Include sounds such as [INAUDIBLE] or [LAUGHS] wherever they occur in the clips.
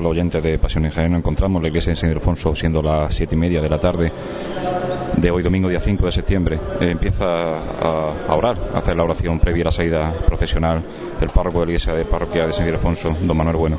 Los oyentes de Pasión Ingenio, encontramos la iglesia de San Ildefonso siendo las siete y media de la tarde de hoy domingo día 5 de septiembre. Eh, empieza a, orar, a hacer la oración previa a la salida procesional el párroco de la iglesia de parroquia de San Ildefonso, don Manuel Bueno.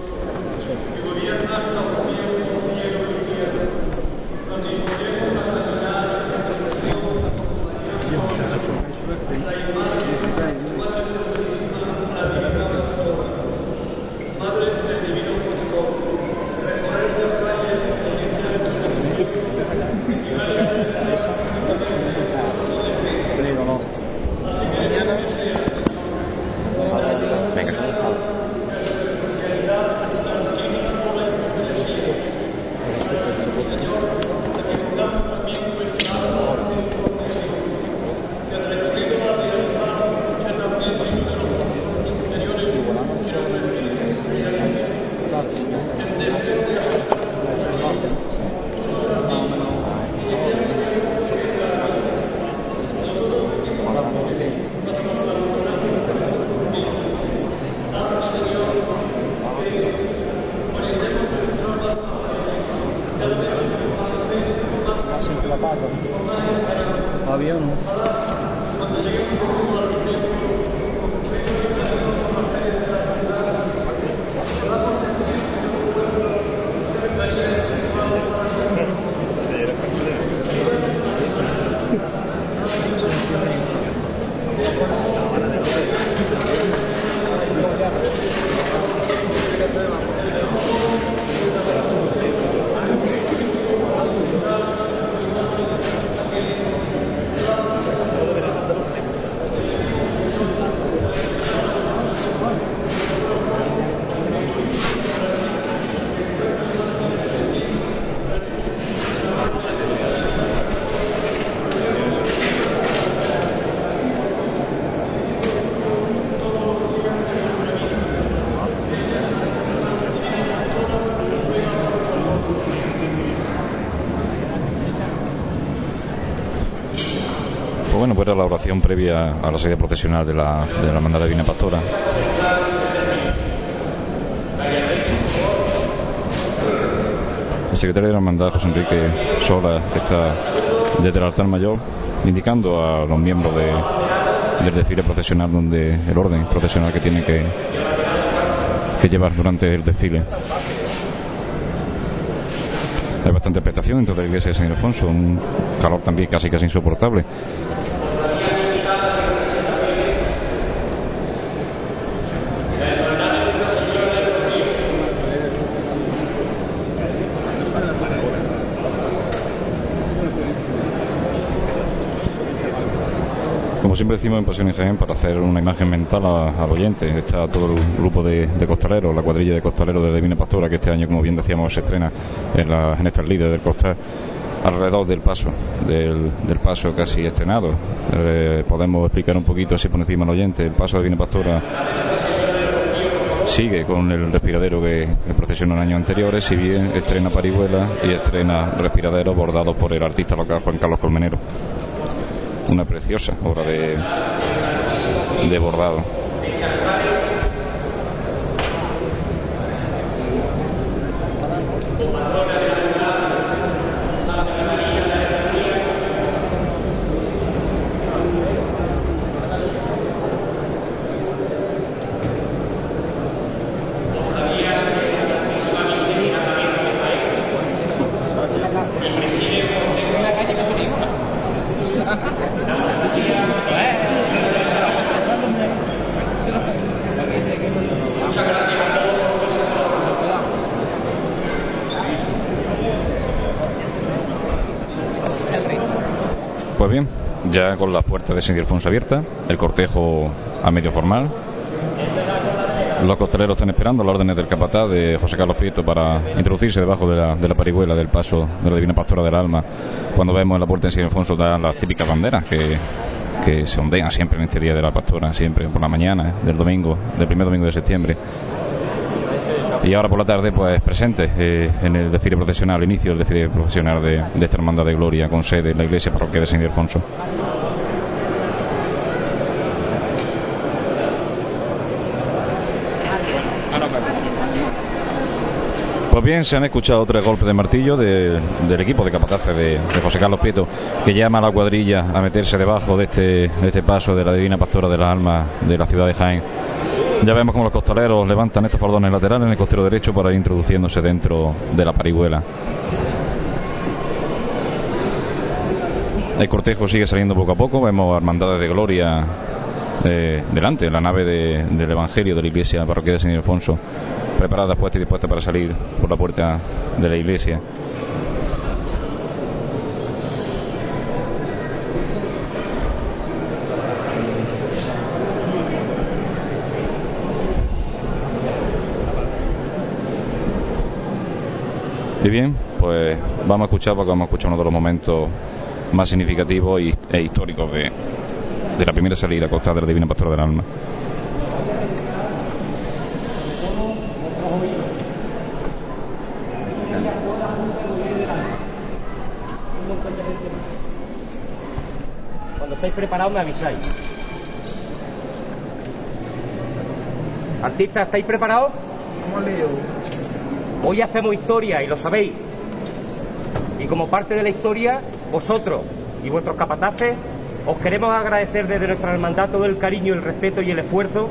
La oración previa a la salida procesional de la, de la Pastora. El secretario de la Hermandad, José Enrique Sola, está desde el altar mayor indicando a los miembros de, del desfile procesional donde el orden procesional que tiene que, que llevar durante el desfile. Hay bastante expectación dentro de la iglesia de San Ildefonso, un calor también casi casi insoportable. Como siempre decimos en Pasión Jaén, para hacer una imagen mental al oyente, está todo el grupo de, costaleros, la cuadrilla de costaleros de Divina Pastora, que este año, como bien decíamos, se estrena en, la, en estas líderes del costal alrededor del paso, del, paso casi estrenado. Eh, podemos explicar un poquito así por encima al oyente. El paso de Divina Pastora sigue con el respiradero que, que procesionó en años anteriores, si bien estrena parihuela y estrena respiradero bordado por el artista local Juan Carlos Colmenero una preciosa obra de, de bordado. Ya con las puertas de San Ildefonso abiertas, el cortejo a medio formal. Los costaleros están esperando las órdenes del capataz de José Carlos Prieto para introducirse debajo de la, de la parihuela del paso de la Divina Pastora del Alma. Cuando vemos en la puerta de San Ildefonso dan las típicas banderas que, se ondean siempre en este día de la pastora, siempre por la mañana del domingo, del primer domingo de septiembre y ahora por la tarde pues presente eh, en el desfile procesional, el inicio del desfile procesional de, de esta hermandad de gloria con sede en la iglesia parroquia de San Ildefonso. Pues bien, se han escuchado tres golpes de martillo del equipo de capataces de, José Carlos Prieto, que llama a la cuadrilla a meterse debajo de este, de este paso de la Divina Pastora de las Almas de la ciudad de Jaén. Ya vemos como los costaleros levantan estos faldones laterales en el costero derecho para ir introduciéndose dentro de la parihuela. El cortejo sigue saliendo poco a poco, vemos hermandades de gloria eh, delante, la nave del Evangelio de la iglesia parroquial de San Ildefonso, preparada, puesta y dispuesta para salir por la puerta de la iglesia. Y bien, pues vamos a escuchar porque vamos a escuchar uno de los momentos más significativos e históricos de, de la primera salida costada de la Divina Pastora del Alma. Cuando estáis preparados me avisáis. Artistas, ¿estáis preparados? Hoy hacemos historia y lo sabéis. Y como parte de la historia, vosotros y vuestros capataces, os queremos agradecer desde nuestra hermandad todo el cariño, el respeto y el esfuerzo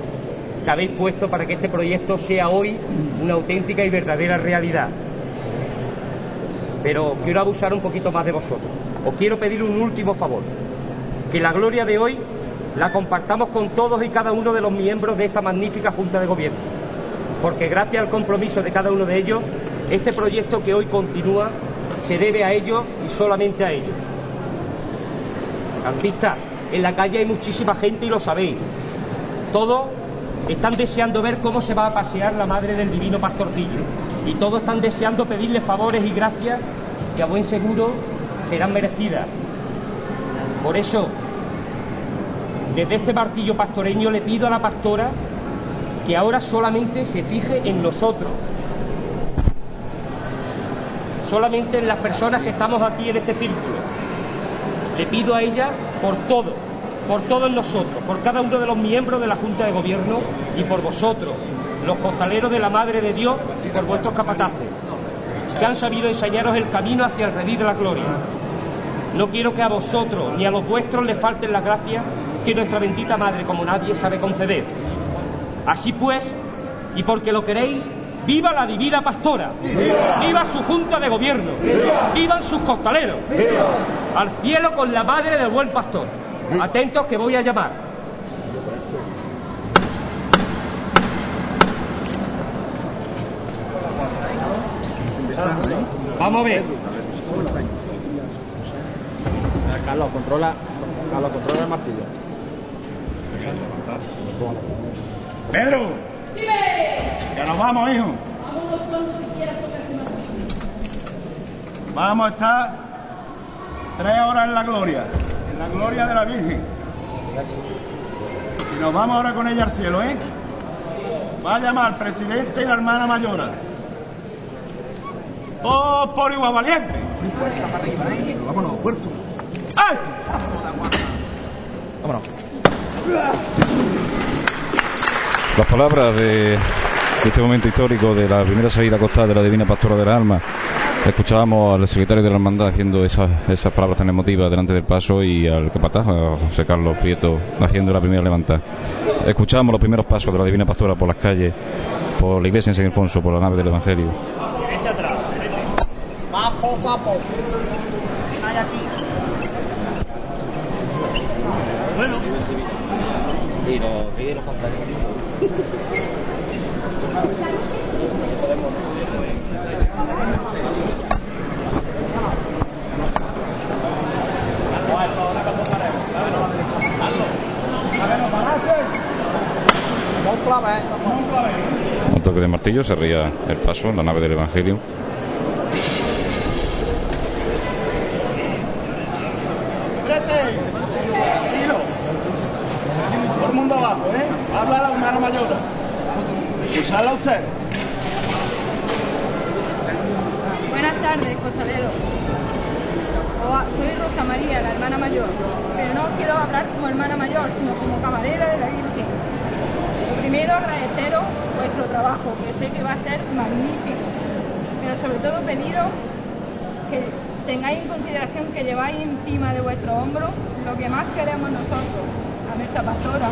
que habéis puesto para que este proyecto sea hoy una auténtica y verdadera realidad. Pero quiero abusar un poquito más de vosotros. Os quiero pedir un último favor. Que la gloria de hoy la compartamos con todos y cada uno de los miembros de esta magnífica Junta de Gobierno porque gracias al compromiso de cada uno de ellos, este proyecto que hoy continúa se debe a ellos y solamente a ellos. Artistas, en la calle hay muchísima gente y lo sabéis. Todos están deseando ver cómo se va a pasear la madre del divino pastorcillo. Y todos están deseando pedirle favores y gracias que a buen seguro serán merecidas. Por eso, desde este martillo pastoreño le pido a la pastora que ahora solamente se fije en nosotros, solamente en las personas que estamos aquí en este círculo. Le pido a ella por todo, por todos nosotros, por cada uno de los miembros de la Junta de Gobierno y por vosotros, los costaleros de la Madre de Dios y por vuestros capataces, que han sabido enseñaros el camino hacia el redil de la gloria. No quiero que a vosotros ni a los vuestros les falten las gracias que nuestra bendita Madre, como nadie, sabe conceder. Así pues, y porque lo queréis, viva la divina pastora, viva, su junta de gobierno, vivan sus costaleros, al cielo con la madre del buen pastor. Atentos que voy a llamar. Vamos a ver. Carlos, controla, Carlos, controla el martillo. Pedro. Ya nos vamos, hijo. Vamos a estar tres horas en la gloria, en la gloria de la Virgen. Y nos vamos ahora con ella al cielo, ¿eh? Va a llamar al presidente y la hermana mayora. Todos por igual valiente. Vámonos, puerto. ¡Ay! Vámonos. Las palabras de, este momento histórico de la primera salida costal de la Divina Pastora del Alma. Escuchábamos al secretario de la Hermandad haciendo esas, esas palabras tan emotivas delante del paso y al capataz, a José Carlos Prieto, haciendo la primera levantada. Escuchábamos los primeros pasos de la Divina Pastora por las calles, por la iglesia en San Ildefonso, por la nave del Evangelio. Bueno. Y los, los un toque de martillo, se ría el paso en la nave del Evangelio. Todo el mundo abajo, ¿eh? Habla la hermana mayor. Escucharla usted. Buenas tardes, costalero. Soy Rosa María, la hermana mayor, pero no quiero hablar como hermana mayor, sino como camarera de la Virgen. Lo primero, agradeceros vuestro trabajo, que sé que va a ser magnífico. pero sobre todo pediros que tengáis en consideración que lleváis encima de vuestro hombro lo que más queremos nosotros, a nuestra pastora.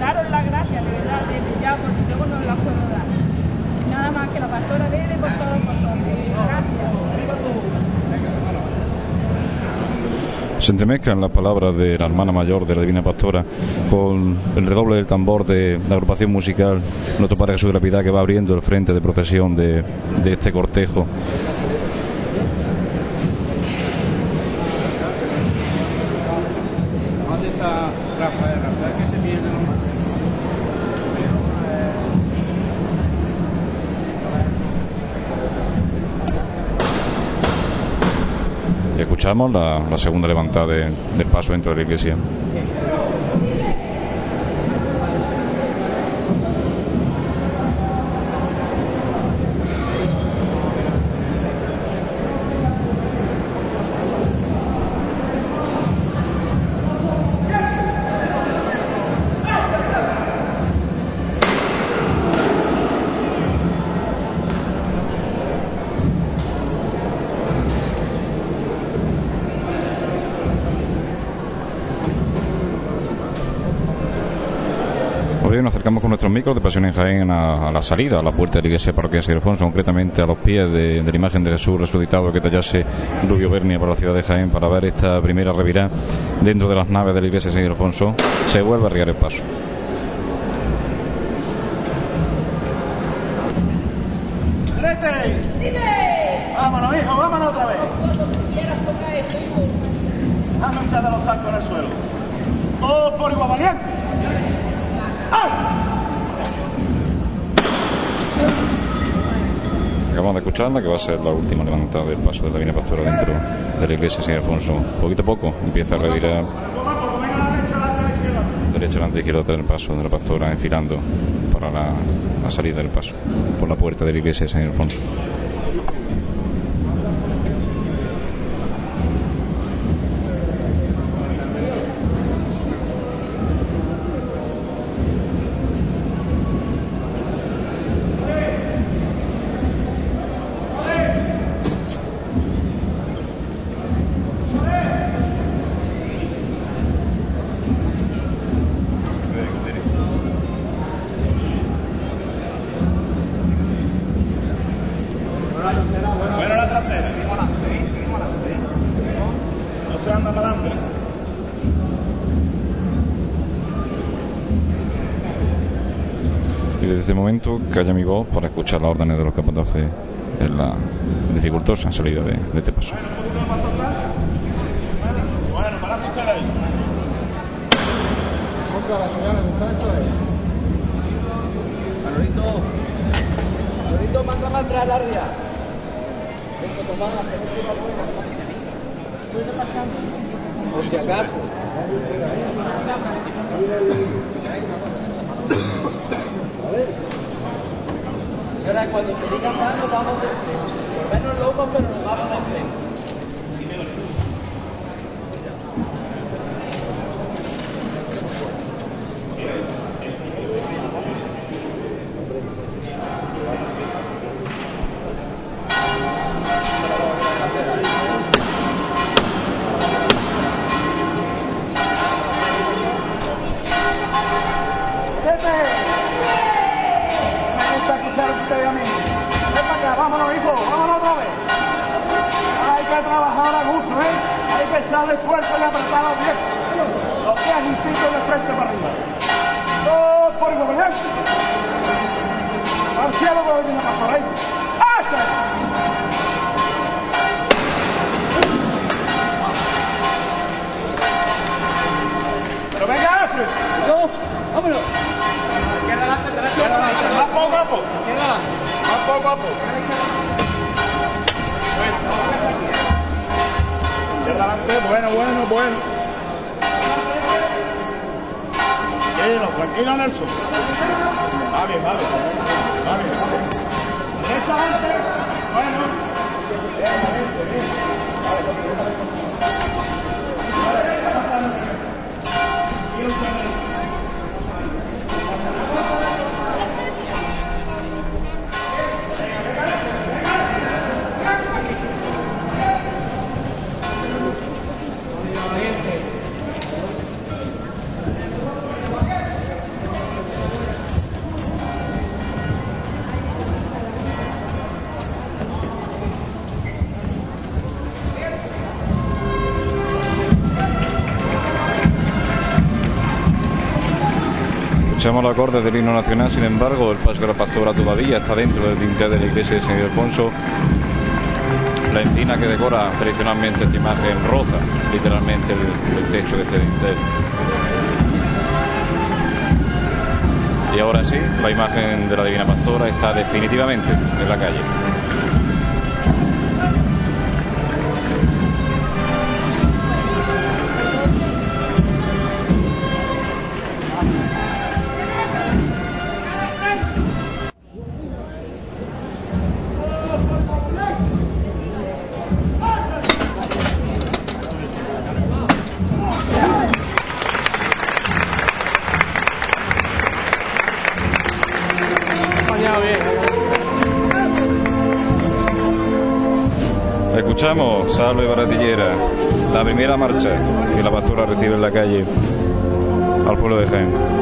Daros las gracias, de verdad, desde ya, por si luego no las puedo dar. Nada más que la pastora debe por todos vosotros. Gracias. Se entremezclan las palabras de la hermana mayor de la Divina Pastora con el redoble del tambor de la agrupación musical Nuestro Padre Jesús de la Piedad que va abriendo el frente de procesión de, de este cortejo. ¿Dónde está Rafael? La, segunda levantada de- paso dentro de la iglesia. Pasión en Jaén a, la salida, a la puerta de la iglesia parroquial de San Ildefonso, concretamente a los pies de, la imagen de Jesús resucitado que tallase Rubio Bernia por la ciudad de Jaén para ver esta primera revirada dentro de las naves de la iglesia de San Ildefonso. Se vuelve a arriar el paso. Vámonos, hijo, vámonos otra vez. Dame de los sacos en el suelo. Todos por igual valiente. ¡Ah! Acabamos de escucharla, que va a ser la última levantada del paso de la Divina Pastora dentro de la iglesia San Ildefonso. Poquito a poco empieza a revirar derecha, delante, izquierda, atrás el paso de la pastora, enfilando para la, la salida del paso por la puerta de la iglesia San Ildefonso. Bueno, la trasera. Seguimos adelante, seguimos adelante. No se anda para adelante. Y desde este momento calla mi voz para escuchar las órdenes de los capataces en la dificultosa salida de, de este paso. Ahora, cuando se diga cantando, vamos de frente. Menos pero nos vamos de frente. Que echarle esfuerzo y los pies. Los pies juntitos de frente para arriba. Dos por igual, ¿verdad? Al cielo con el niño por ahí. ¡Este! Pero venga, Alfred. No, vámonos. Izquierda adelante, derecha adelante. Más poco a poco. Izquierda adelante. Más poco a poco. Bueno. Tranquilo, tranquilo, Nelson. Va bien, va bien. Va bien. Derecha adelante. Bueno. Escuchamos los acordes del himno nacional, sin embargo, el paso de la pastora todavía está dentro del dintel de la iglesia de San Ildefonso. La encina que decora tradicionalmente esta imagen roza literalmente el, el techo de este dintel. Y ahora sí, la imagen de la Divina Pastora está definitivamente en la calle. Marcha que la pastora recibe en la calle al pueblo de Jaén.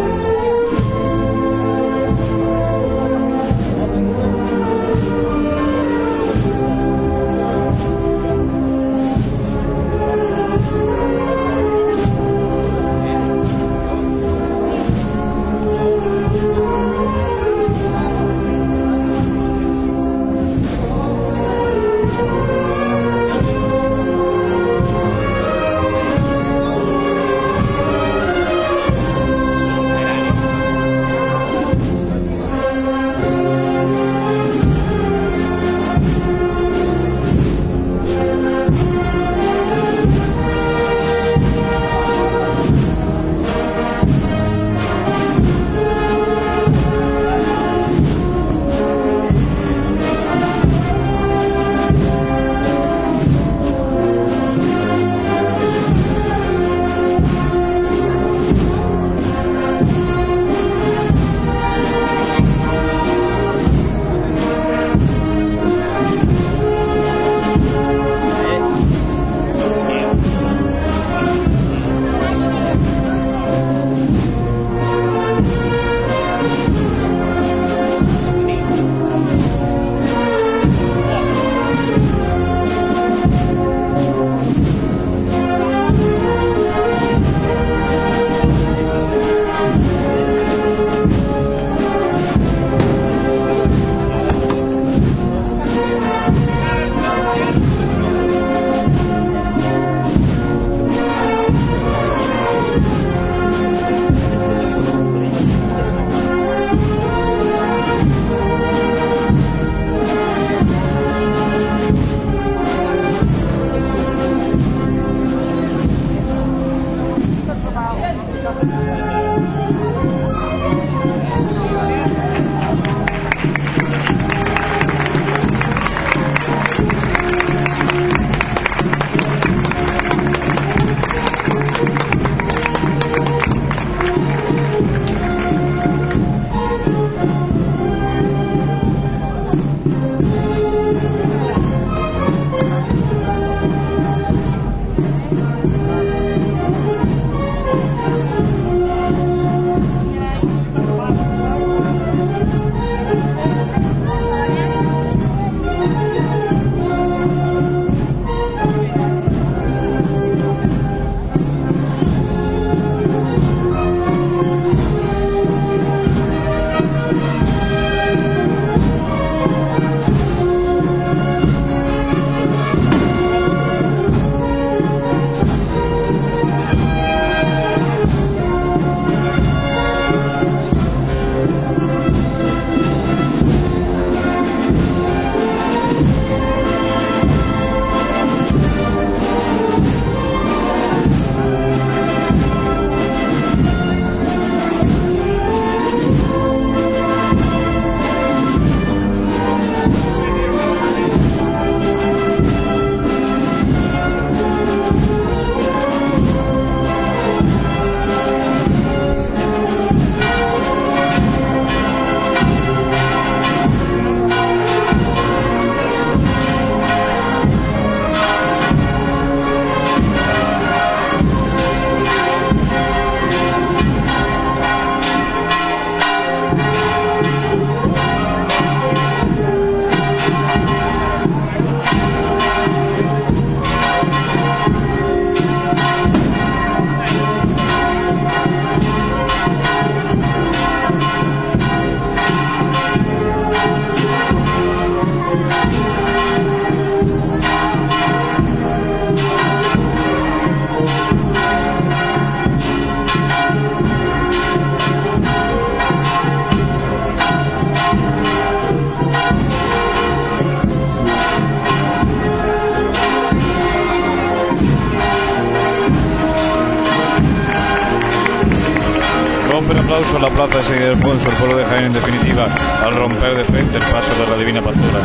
Aplauso en la plaza de San Ildefonso, el pueblo de Jaén en definitiva, al romper de frente el paso de la Divina Pastora,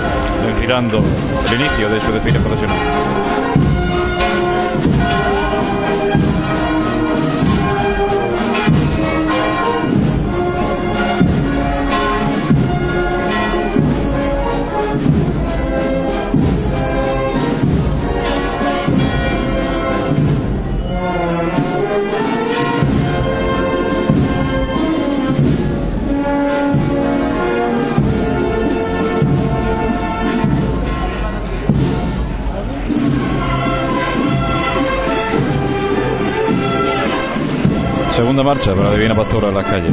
enfilando el inicio de su desfile profesional. Segunda marcha para la Divina Pastora en las calles.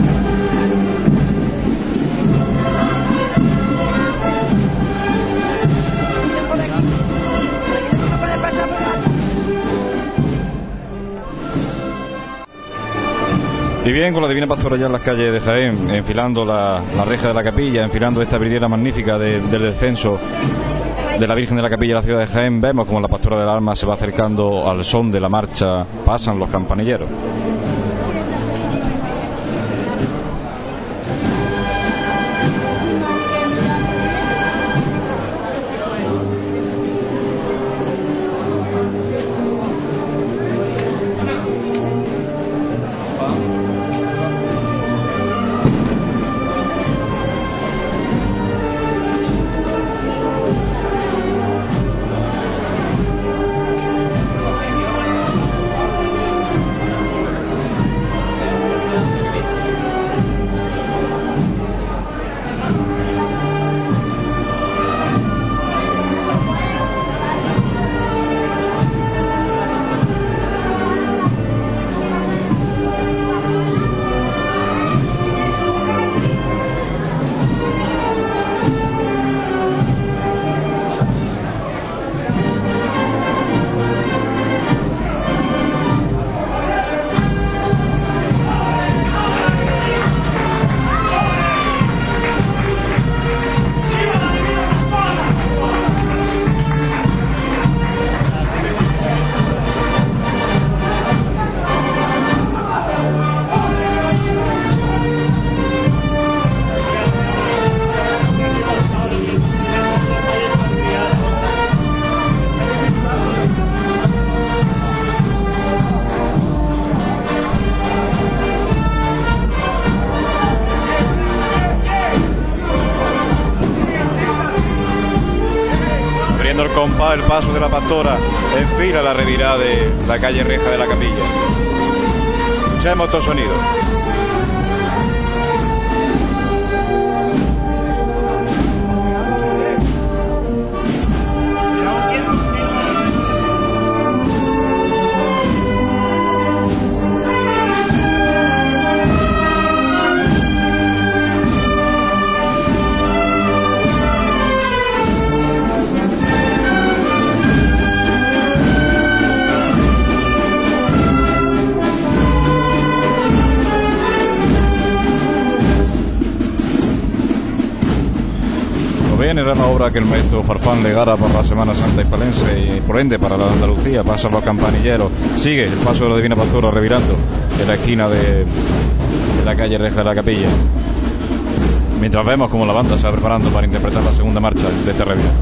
Y bien, con la Divina Pastora ya en las calles de Jaén, enfilando la, reja de la capilla, enfilando esta vidriera magnífica de- del descenso de la Virgen de la Capilla de la ciudad de Jaén, vemos como la Pastora del Alma se va acercando al son de la marcha, pasan los campanilleros. Calle reja de el maestro Farfán legara para la Semana Santa hispalense y por ende para la Andalucía. Pasan los campanilleros. Sigue el paso de la Divina Pastora revirando en la esquina de, la calle Reja de la Capilla. Mientras vemos como la banda se va preparando para interpretar la segunda marcha de este revirado.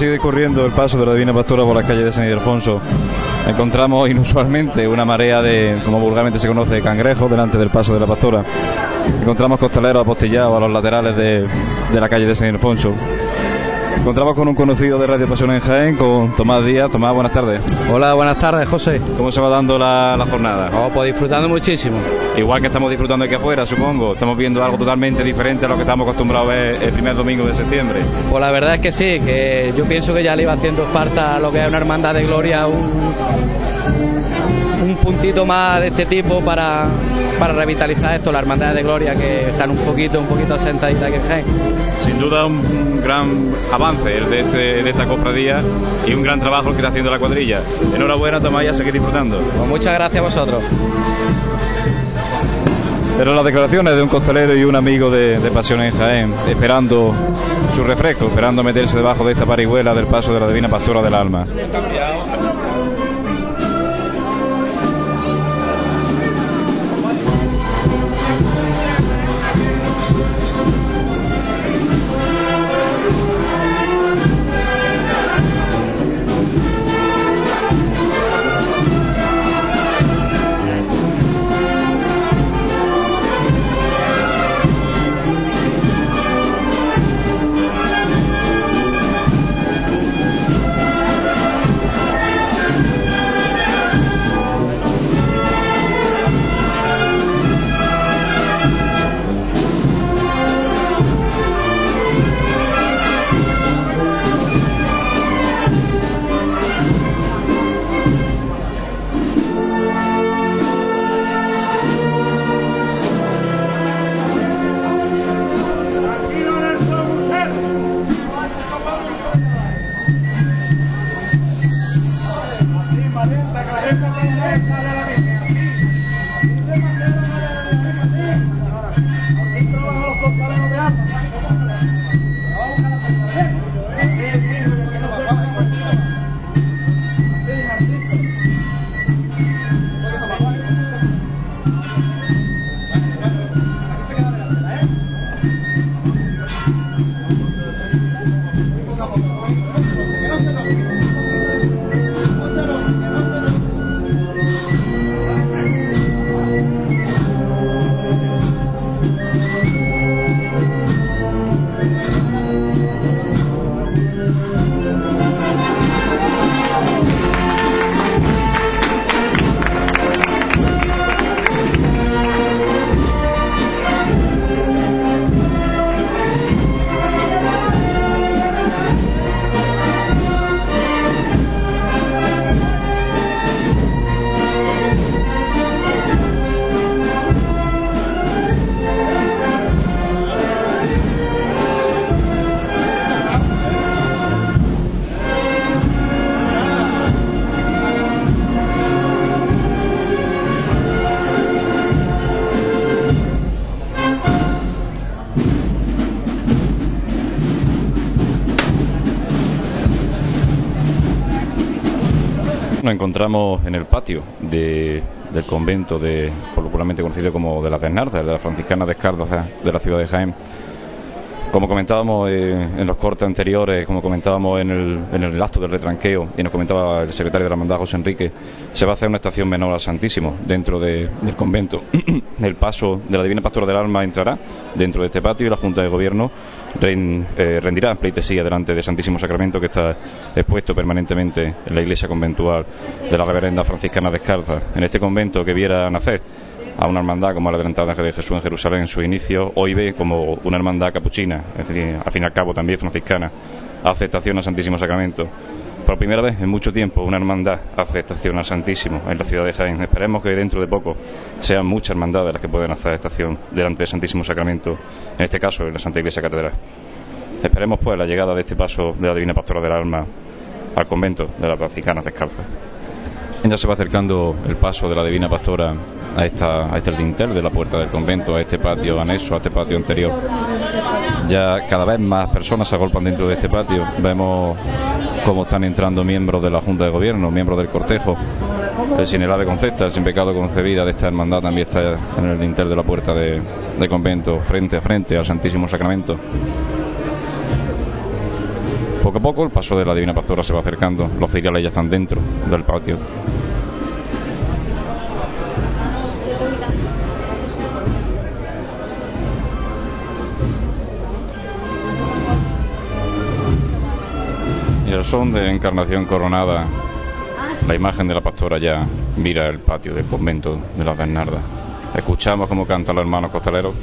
Sigue discurriendo el paso de la Divina Pastora por las calles de San Ildefonso. Encontramos inusualmente una marea de, como vulgarmente se conoce, cangrejos delante del paso de la Pastora. Encontramos costaleros apostillados a los laterales de, de la calle de San Ildefonso. Encontramos con un conocido de Radio Pasión en Jaén, con Tomás Díaz. Tomás, buenas tardes. Hola, buenas tardes, José. ¿Cómo se va dando la, la jornada? Oh, pues disfrutando muchísimo. Igual que estamos disfrutando aquí afuera, supongo. Estamos viendo algo totalmente diferente a lo que estamos acostumbrados a ver el primer domingo de septiembre. Pues la verdad es que sí, que yo pienso que ya le iba haciendo falta lo que es una hermandad de gloria, un, un puntito más de este tipo para, para revitalizar esto, la hermandad de gloria que están un poquito, un poquito asentaditas aquí en Jaén. Sin duda un gran avance el de, este, de esta cofradía y un gran trabajo el que está haciendo la cuadrilla. Enhorabuena, Tomás, ya seguir disfrutando. Pues muchas gracias a vosotros. Eran las declaraciones de un costalero y un amigo de, de Pasión en Jaén, esperando su refresco, esperando meterse debajo de esta parihuela del paso de la Divina Pastora del Alma. Encontramos en el patio de- del convento de, popularmente conocido como de las Bernardas, de la franciscana Descalzas de la ciudad de Jaén. Como comentábamos eh, en los cortes anteriores, como comentábamos en el, en el acto del retranqueo, y nos comentaba el secretario de la hermandad, José Enrique, se va a hacer una estación menor al Santísimo dentro de- del convento. [CLEARS THROAT] el paso de la Divina Pastora del Alma entrará dentro de este patio y la Junta de Gobierno eh, rendirá pleitesía delante del Santísimo Sacramento que está expuesto permanentemente en la iglesia conventual de la Reverenda Franciscana Descalza. En este convento que viera nacer a una hermandad como la del Ángel de Jesús en Jerusalén en su inicio, hoy ve como una hermandad capuchina, es decir, al fin y al cabo también franciscana, hace estación al Santísimo Sacramento. Por primera vez en mucho tiempo una hermandad hace estación al Santísimo en la ciudad de Jaén. Esperemos que dentro de poco sean muchas hermandades las que pueden hacer estación delante del Santísimo Sacramento, en este caso en la Santa Iglesia Catedral. Esperemos pues la llegada de este paso de la Divina Pastora del Alma al convento de las Franciscanas Descalzas. Ya se va acercando el paso de la Divina Pastora a, este dintel de la puerta del convento, a este patio anexo, a este patio anterior. Ya cada vez más personas se agolpan dentro de este patio. Vemos cómo están entrando miembros de la Junta de Gobierno, miembros del cortejo. El sin el ave concepta, el sin pecado concebida de esta hermandad también está en el dintel de la puerta de, del convento, frente a frente al Santísimo Sacramento. Poco a poco el paso de la Divina Pastora se va acercando, los cereales ya están dentro del patio. Y el son de encarnación coronada, la imagen de la pastora ya mira el patio del convento de las Bernardas. Escuchamos cómo canta los hermanos costaleros.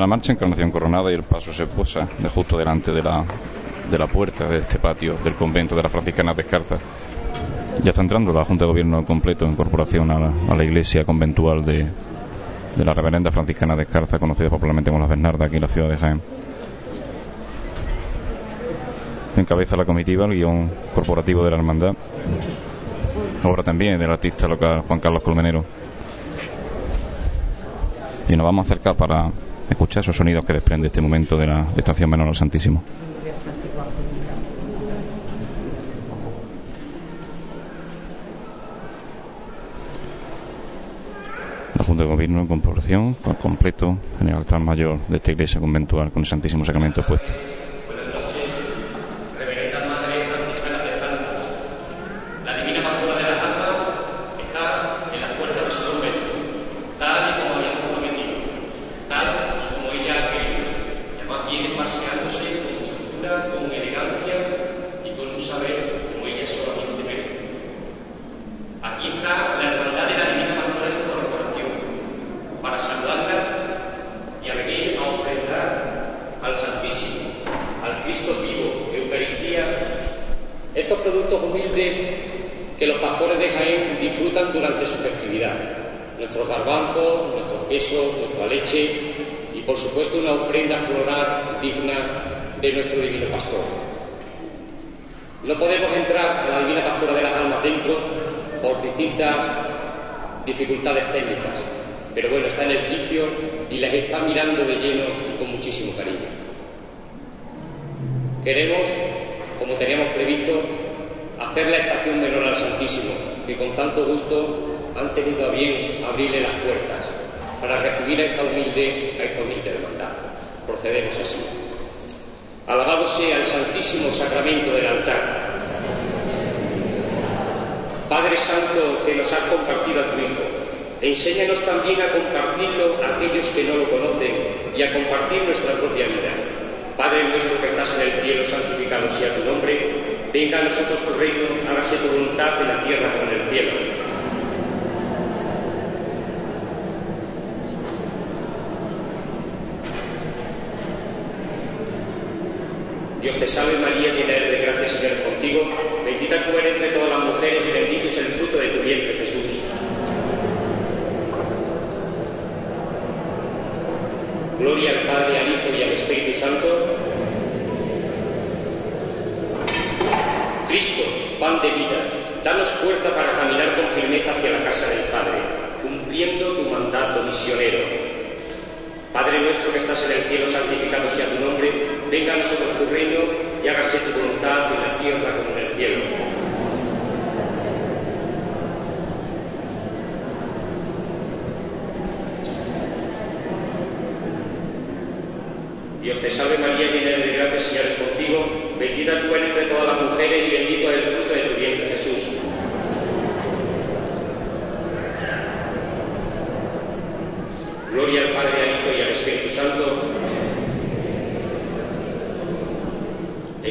la marcha, Encarnación Coronada y el paso se posa justo delante de la, de la puerta de este patio del convento de las franciscanas descalzas. Ya está entrando la Junta de Gobierno completo en corporación a la, a la iglesia conventual de, de la reverenda franciscana descalza, conocida popularmente como las Bernardas aquí en la ciudad de Jaén. Encabeza la comitiva el guion corporativo de la hermandad, obra también del artista local Juan Carlos Colmenero. Y nos vamos a acercar para escuchar esos sonidos que desprende este momento de la estación menor al Santísimo. La Junta de Gobierno en comprobación, al completo en el altar mayor de esta iglesia conventual con el Santísimo Sacramento expuesto.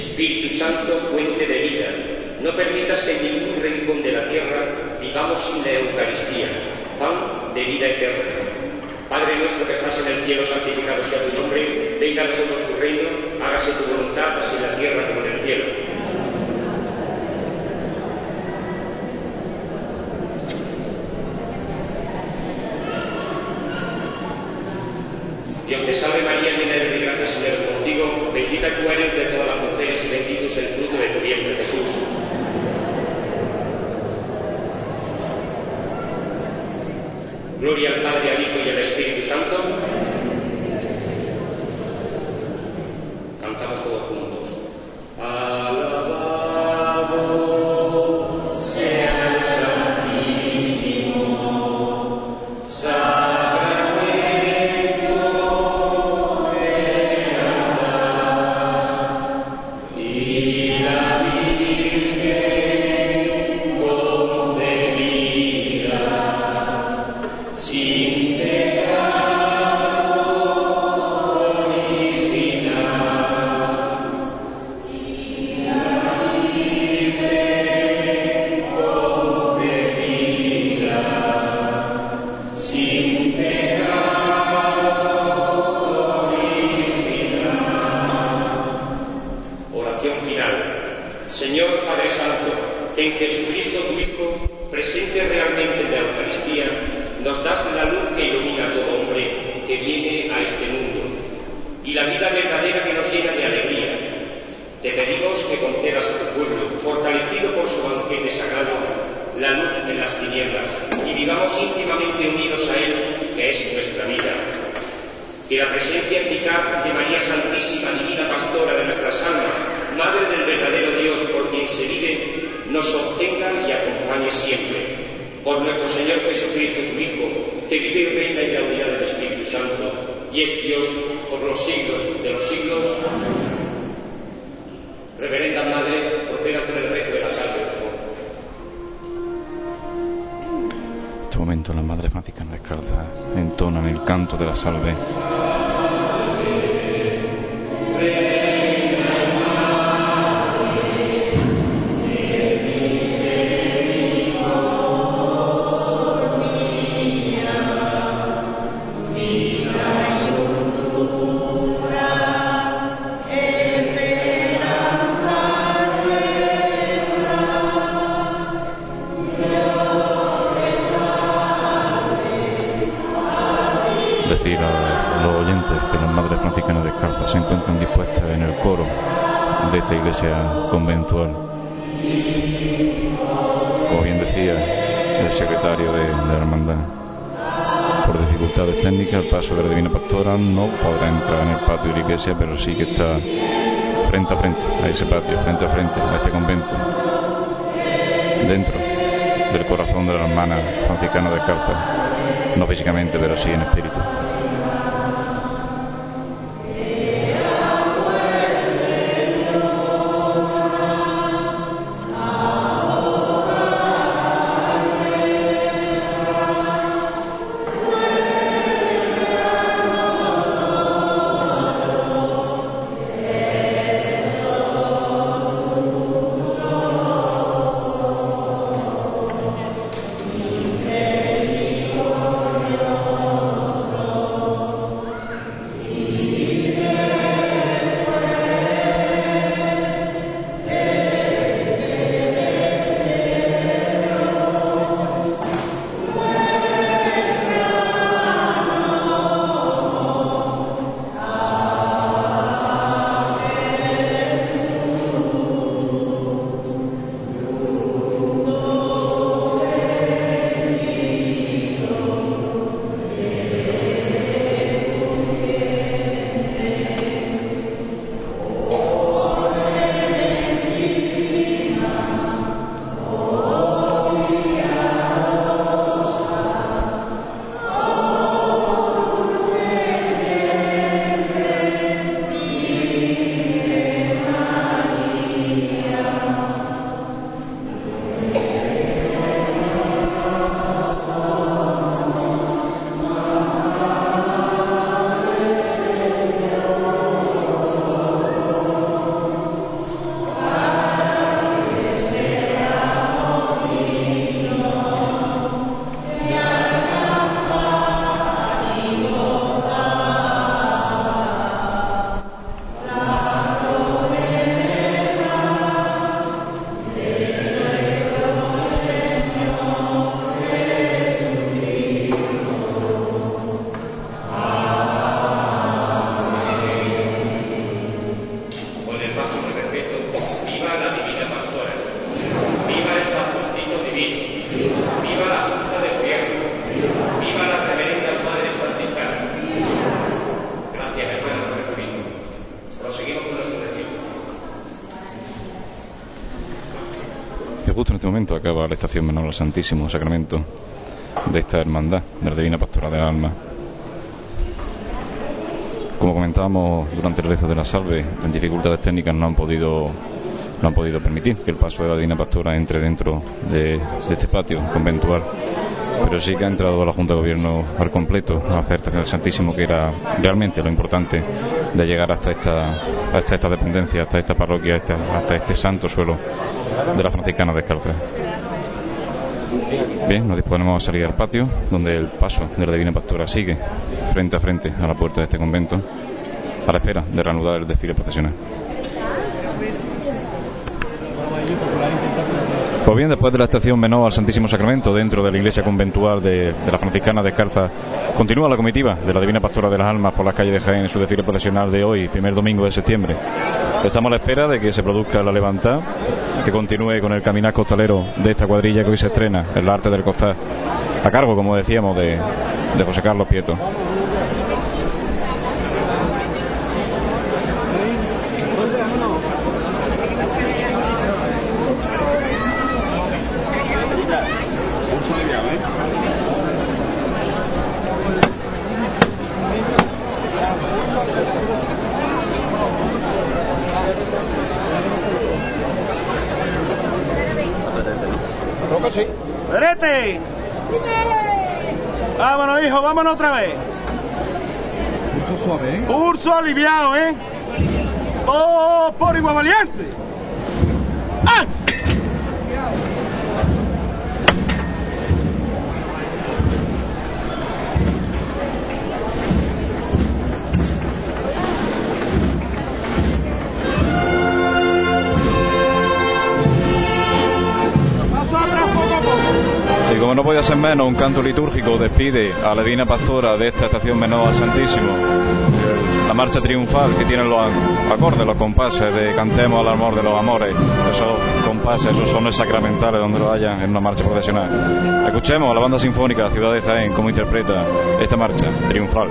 Espíritu Santo, fuente de vida, no permitas que en ningún rincón de la tierra vivamos sin la Eucaristía, pan de vida eterna. Padre nuestro que estás en el cielo, santificado sea tu nombre, venga a nosotros tu reino, hágase tu voluntad, así en la tierra como en el cielo. Decir a los oyentes que las madres franciscanas descalzas se encuentran dispuestas en el coro de esta iglesia conventual. Como bien decía el secretario de, de la hermandad, por dificultades técnicas el paso de la Divina Pastora no podrá entrar en el patio de la iglesia, pero sí que está frente a frente a ese patio, frente a frente a este convento, dentro del corazón de la hermana franciscana descalza, no físicamente, pero sí en espíritu. Santísimo Sacramento de esta hermandad de la Divina Pastora del Alma. Como comentábamos durante el rezo de la salve, las dificultades técnicas no han podido no han podido permitir que el paso de la Divina Pastora entre dentro de, de este patio conventual. Pero sí que ha entrado la Junta de Gobierno al completo a hacer del Santísimo, que era realmente lo importante de llegar hasta esta, hasta esta dependencia, hasta esta parroquia, hasta, este santo suelo de la franciscana descalza. Bien, nos disponemos a salir al patio, donde el paso de la Divina Pastora sigue frente a frente a la puerta de este convento, a la espera de reanudar el desfile procesional. Pues bien, después de la estación menor al Santísimo Sacramento, dentro de la iglesia conventual de, la franciscana descalza, continúa la comitiva de la Divina Pastora de las Almas por las calles de Jaén en su desfile procesional de hoy, primer domingo de septiembre. Estamos a la espera de que se produzca la levantada, que continúe con el caminar costalero de esta cuadrilla que hoy se estrena, el arte del costal, a cargo, como decíamos, de, de José Carlos Pieto. ¡Verete! Vámonos, hijo, vámonos otra vez. Pulso suave, ¿eh? Pulso aliviado, ¿eh? Todo por igual valiente. ¡Ah! Como no podía ser menos, un canto litúrgico despide a la Divina Pastora de esta estación menor al Santísimo. La marcha triunfal que tienen los acordes, los compases de Cantemos al amor de los amores. Esos compases, esos sones sacramentales donde lo hayan en una marcha procesional. Escuchemos a la banda sinfónica de ciudad de Jaén cómo interpreta esta marcha triunfal.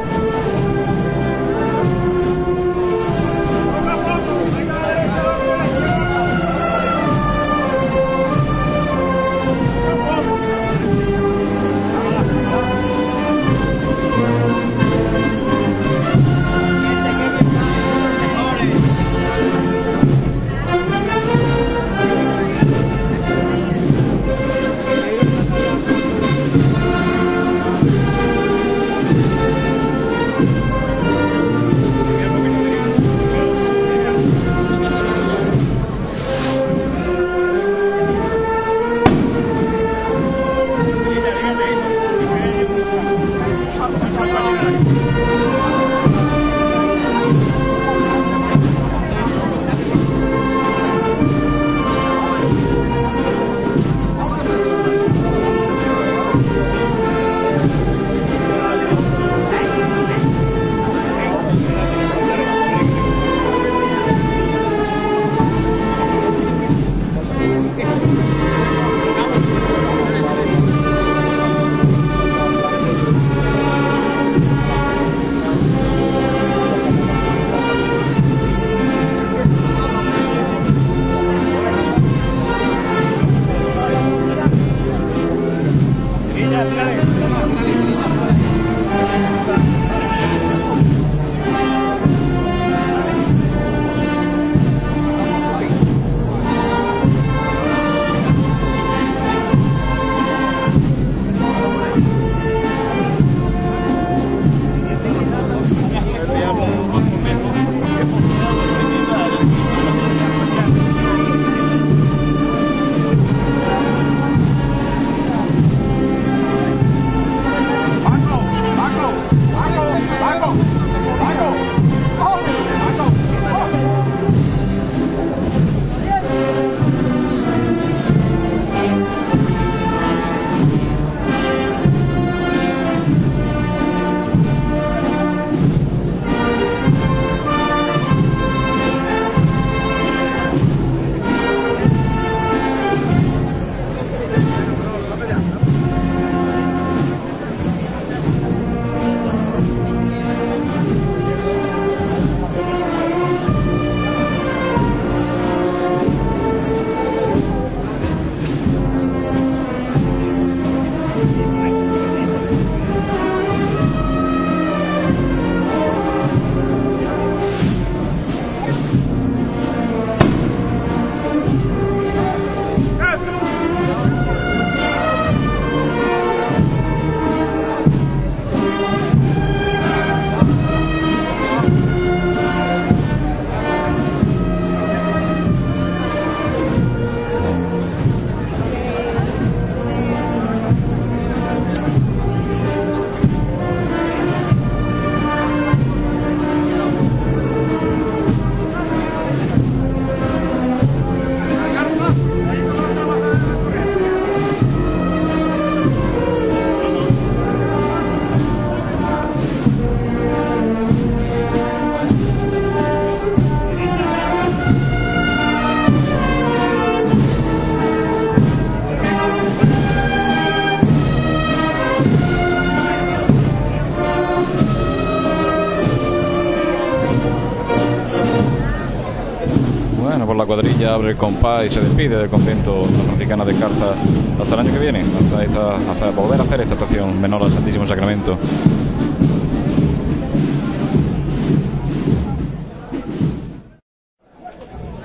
Abre el compás y se despide del convento de franciscana de Carta hasta el año que viene, hasta, esta, volver a hacer esta estación menor al Santísimo Sacramento.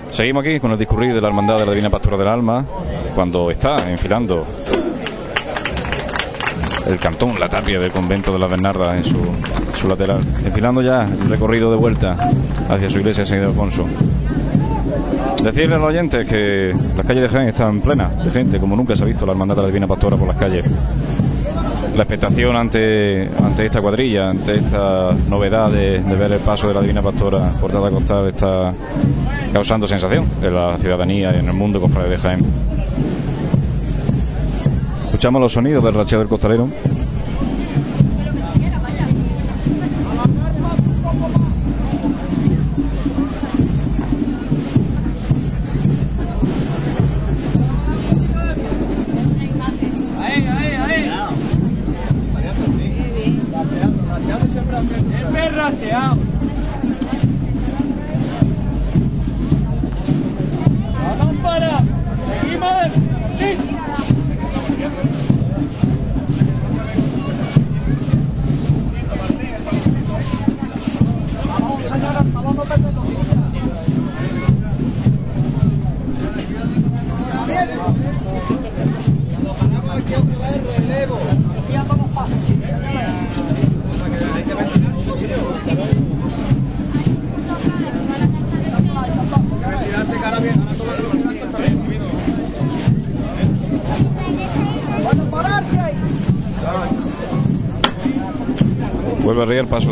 Seguimos aquí con el discurrir de la Hermandad de la Divina Pastora del Alma, cuando está enfilando el cantón, la tapia del convento de la Bernarda en su, su lateral, enfilando ya el recorrido de vuelta hacia su iglesia de San Ildefonso. Decirle a los oyentes que las calles de Jaén están plenas de gente, como nunca se ha visto la Hermandad de la Divina Pastora por las calles. La expectación ante, esta cuadrilla, ante esta novedad de, ver el paso de la Divina Pastora portada a costal está causando sensación en la ciudadanía y en el mundo cofrade de Jaén. Escuchamos los sonidos del racheo del costalero.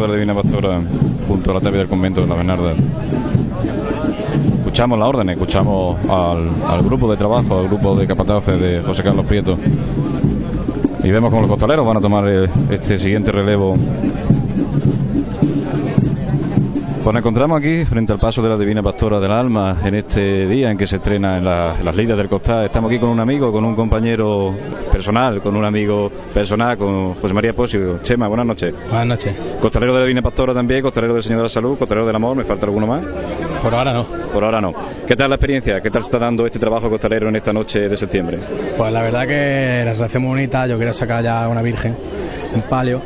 De la Divina Pastora junto a la tapia del convento de la Bernarda. Escuchamos la orden, escuchamos al, grupo de trabajo, al grupo de capataces de José Carlos Prieto. Y vemos cómo los costaleros van a tomar eh, este siguiente relevo. Pues nos encontramos aquí frente al paso de la Divina Pastora del Alma en este día en que se estrena en, la- en las lidas del costal. Estamos aquí con un amigo, con un compañero personal, con un amigo personal, con José María Posio. Chema, buenas noches. Buenas noches. Costalero de la Divina Pastora también, costalero del Señor de la Salud, costalero del Amor, ¿me falta alguno más? Por ahora no. Por ahora no. ¿Qué tal la experiencia? ¿Qué tal se está dando este trabajo costalero en esta noche de septiembre? Pues la verdad que la sensación muy bonita. Yo quería sacar ya una virgen, un palio.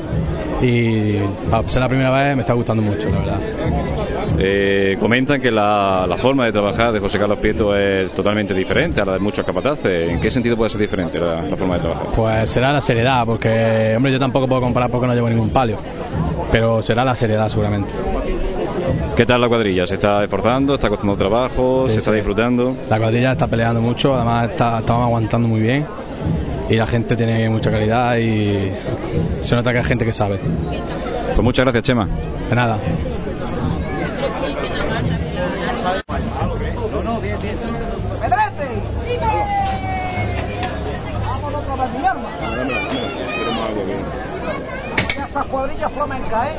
Y para ser la primera vez me está gustando mucho, la verdad. Eh, comentan que la, la forma de trabajar de José Carlos Prieto es totalmente diferente a la de muchos capataces. ¿En qué sentido puede ser diferente la, la forma de trabajar? Pues será la seriedad, porque, hombre, yo tampoco puedo comparar porque no llevo ningún palio. Pero será la seriedad seguramente. ¿Qué tal la cuadrilla? ¿Se está esforzando? ¿Está costando trabajo? Sí, ¿Se está disfrutando? La cuadrilla está peleando mucho, además está, estamos aguantando muy bien. Y la gente tiene mucha calidad y se nota que hay gente que sabe. Pues muchas gracias, Chema. De nada. ¡Pedrete! Vámonos otra vez, mi arma. Ya esas cuadrillas flamencas, ¿eh?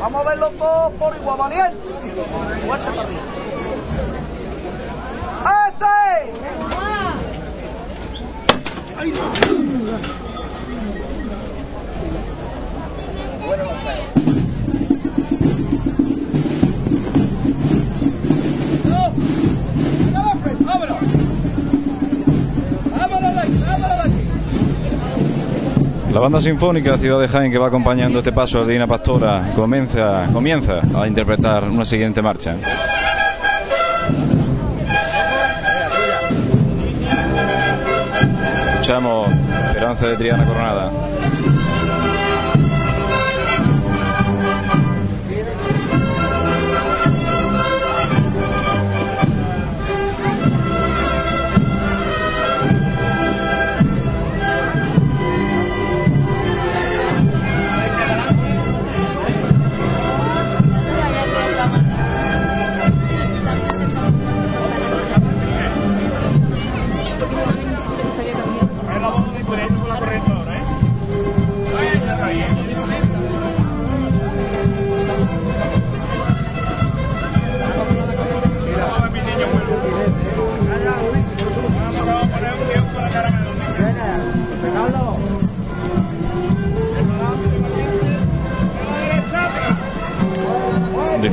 Vamos a verlo todo por igual valiente. ¡Este! ¡Vámonos! ¡Vámonos de aquí! ¡Vámonos de! La banda sinfónica Ciudad de Jaén que va acompañando este paso de Divina Pastora comienza, comienza a interpretar una siguiente marcha. Escuchamos Esperanza de Triana Coronada.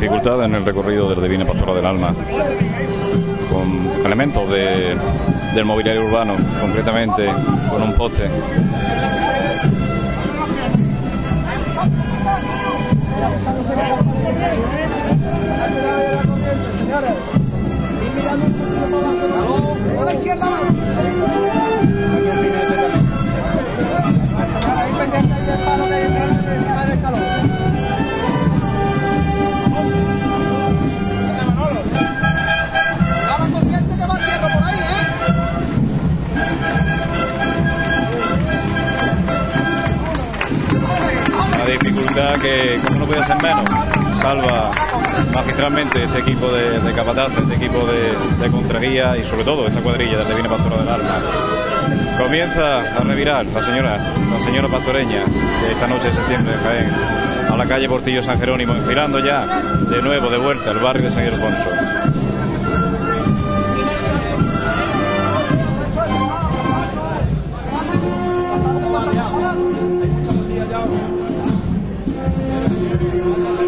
Dificultad en el recorrido de la Divina Pastora del Alma, con elementos de, del mobiliario urbano, concretamente con un poste. Que, como no puede ser menos, salva magistralmente este equipo de, de capataces, este equipo de, de contraguía y sobre todo esta cuadrilla de Divina Pastora del Alma. Comienza a revirar la señora, la señora pastoreña de esta noche de septiembre Jaén a la calle Portillo San Jerónimo, enfilando ya de nuevo de vuelta al barrio de San Ildefonso. Obrigado.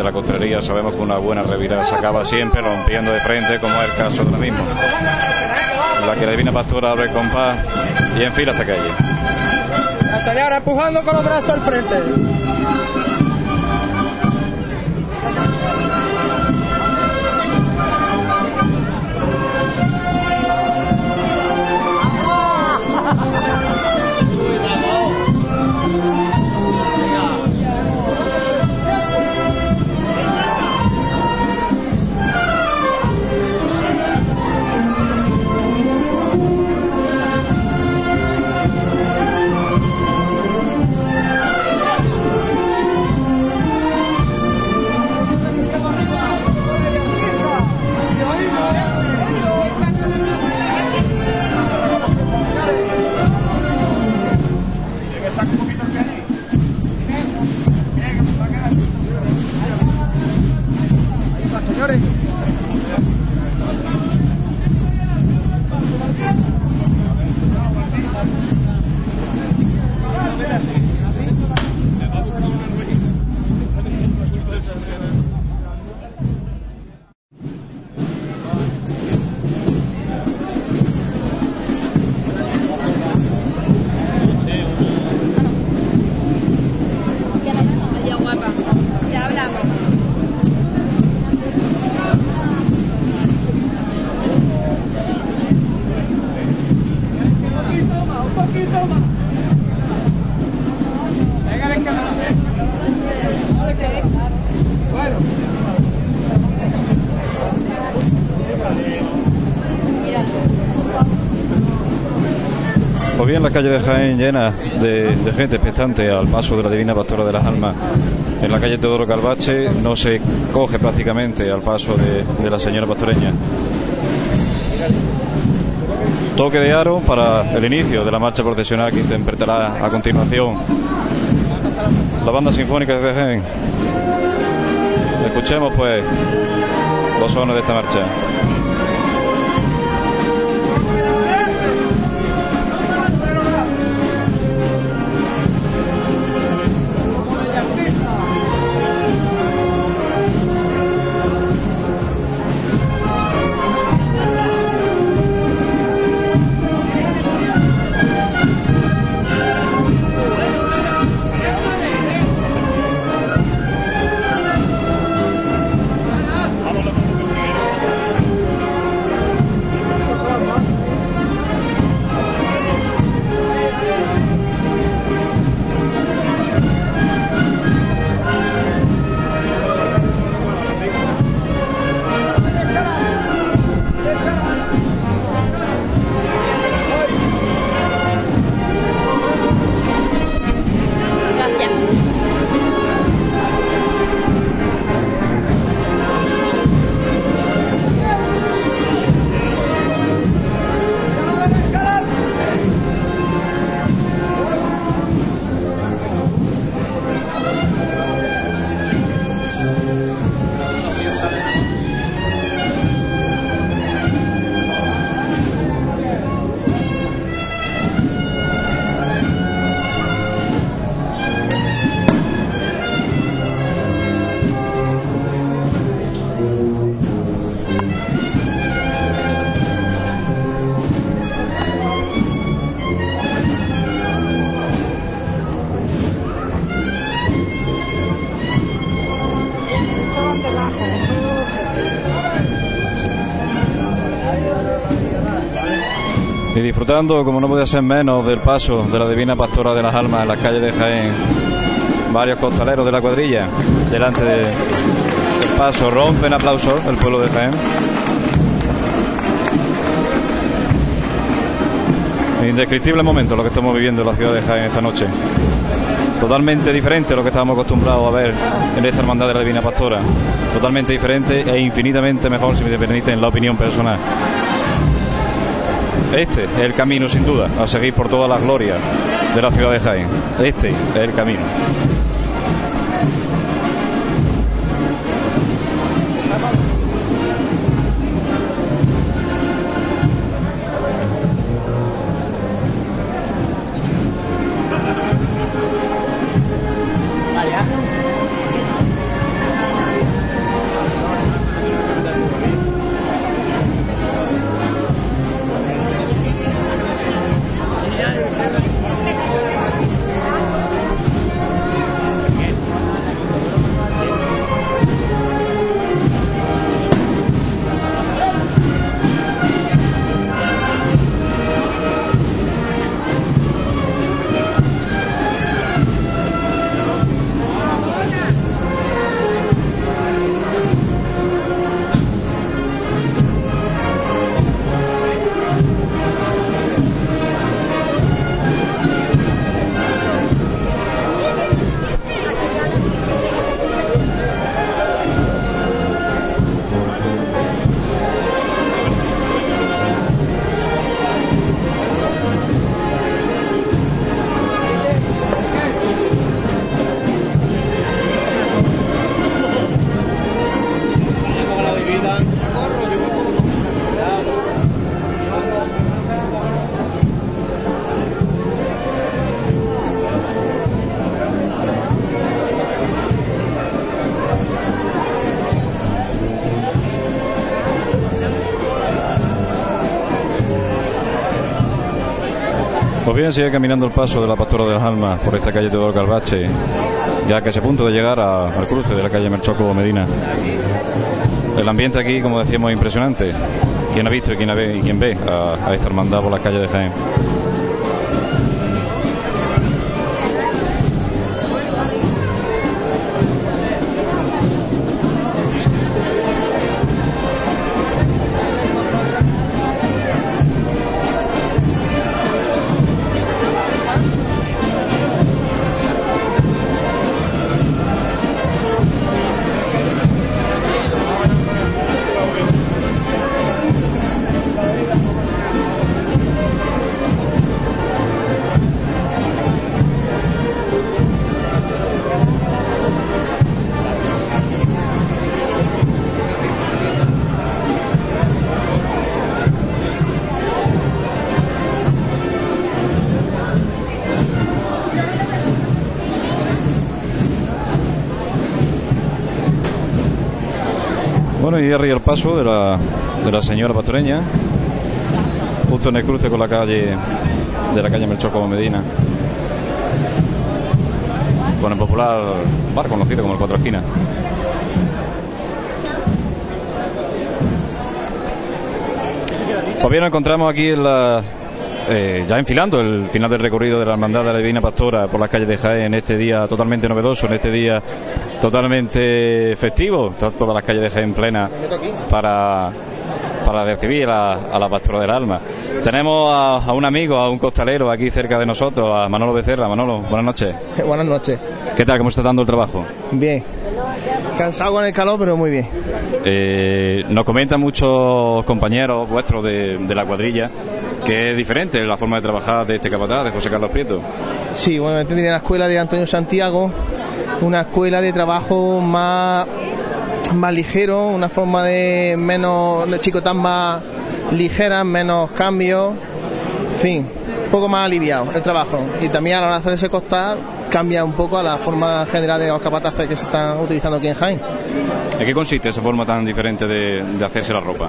De, la costrería sabemos que una buena revirada se acaba siempre rompiendo de frente, como es el caso misma. En la que la divina pastora abre el compás y enfila esta calle. La señora empujando con los brazos al frente. Bien, la calle de Jaén llena de, gente expectante al paso de la Divina Pastora de las Almas. En la calle Teodoro Calvache no se coge prácticamente al paso de, de la señora pastoreña. Toque de aro para el inicio de la marcha procesional que interpretará a continuación la banda sinfónica de Jaén. Escuchemos pues los sones de esta marcha. Disfrutando, como no podía ser menos, del paso de la Divina Pastora de las Almas en las calles de Jaén. Varios costaleros de la cuadrilla delante de- del paso rompen aplausos el pueblo de Jaén. Indescriptible momento lo que estamos viviendo en la ciudad de Jaén esta noche. Totalmente diferente a lo que estábamos acostumbrados a ver en esta hermandad de la Divina Pastora. Totalmente diferente e infinitamente mejor, si me permiten la opinión personal. Este es el camino, sin duda, a seguir por todas las glorias de la ciudad de Jaén. Este es el camino. Bien, sigue caminando el paso de la Pastora de las Almas por esta calle Teodoro Calvache, ya que es a punto de llegar a- al cruce de la calle Merchoco Medina. El ambiente aquí, como decíamos, es impresionante. Quien ha visto y quien, ve, y ve a, a esta hermandad por las calles de Jaén. Arriba el paso de la, señora pastoreña, justo en el cruce con la calle de la calle Melchor Medina, con el popular bar conocido como el Cuatro Esquinas. Pues bien, nos encontramos aquí en la, eh, ya enfilando el final del recorrido de la Hermandad de la Divina Pastora por las calles de Jaén en este día totalmente novedoso, en este día totalmente festivo, todas las calles de Jaén plenas para, para recibir a, a la Pastora del Alma. Tenemos a, a un amigo, a un costalero aquí cerca de nosotros, a Manolo Becerra. Manolo, buenas noches. [LAUGHS] Buenas noches. ¿Qué tal? ¿Cómo está dando el trabajo? Bien. Cansado con el calor, pero muy bien. Eh, nos comentan muchos compañeros vuestros de, de la cuadrilla que es diferente la forma de trabajar de este capataz, de José Carlos Prieto. Sí, bueno, este tiene la escuela de Antonio Santiago, una escuela de trabajo más más ligero, una forma de menos chicotas más ligeras, menos cambios, en fin, un poco más aliviado el trabajo. Y también a la hora de hacerse costar cambia un poco a la forma general de los capataces que se están utilizando aquí en Jaén. ¿En qué consiste esa forma tan diferente de, de hacerse la ropa?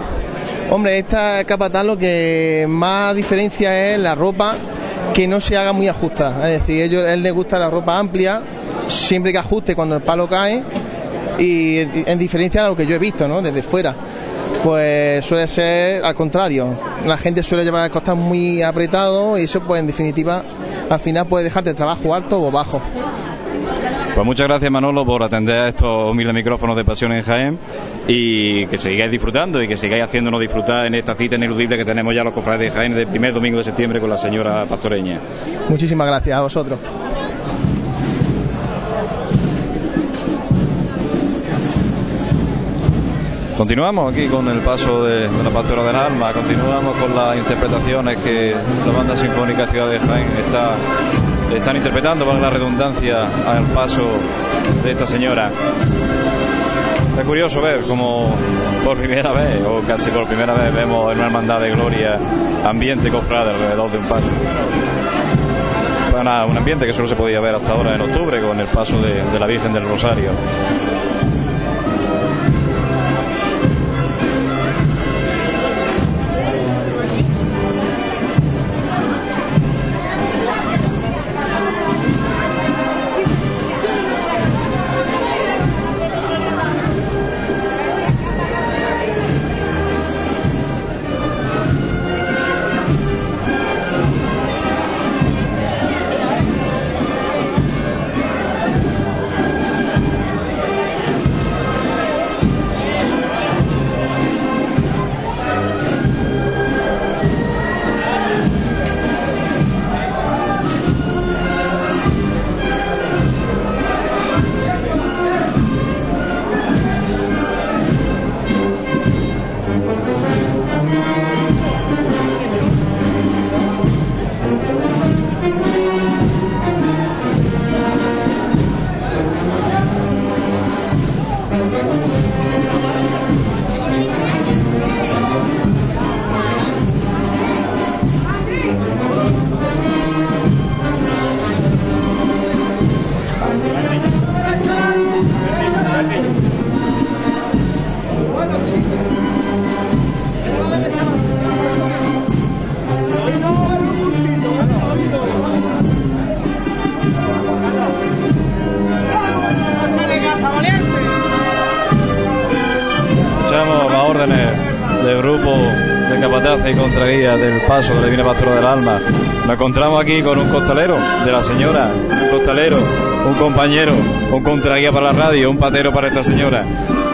Hombre, esta capataz lo que más diferencia es la ropa que no se haga muy ajustada. Es decir, ellos, él le gusta la ropa amplia, siempre que ajuste cuando el palo cae, y en diferencia a lo que yo he visto, ¿no? Desde fuera. pues suele ser al contrario. La gente suele llevar el costal muy apretado y eso, pues en definitiva, al final puede dejarte el trabajo alto o bajo. Pues muchas gracias Manolo por atender a estos humildes micrófonos de Pasión en Jaén y que sigáis disfrutando y que sigáis haciéndonos disfrutar en esta cita ineludible que tenemos ya los cofrades de Jaén del primer domingo de septiembre con la señora pastoreña. Muchísimas gracias a vosotros. Continuamos aquí con el paso de, la pastora del alma, continuamos con las interpretaciones que la banda sinfónica Ciudad de Jaén está, están interpretando, para la redundancia, al paso de esta señora. Es curioso ver como por primera vez, o casi por primera vez, vemos en una hermandad de gloria ambiente cofrade alrededor de un paso. Una- un ambiente que solo se podía ver hasta ahora en octubre con el paso de la Virgen del Rosario. Encontramos aquí con un costalero de la señora, un costalero, un compañero, un contraguía para la radio, un patero para esta señora.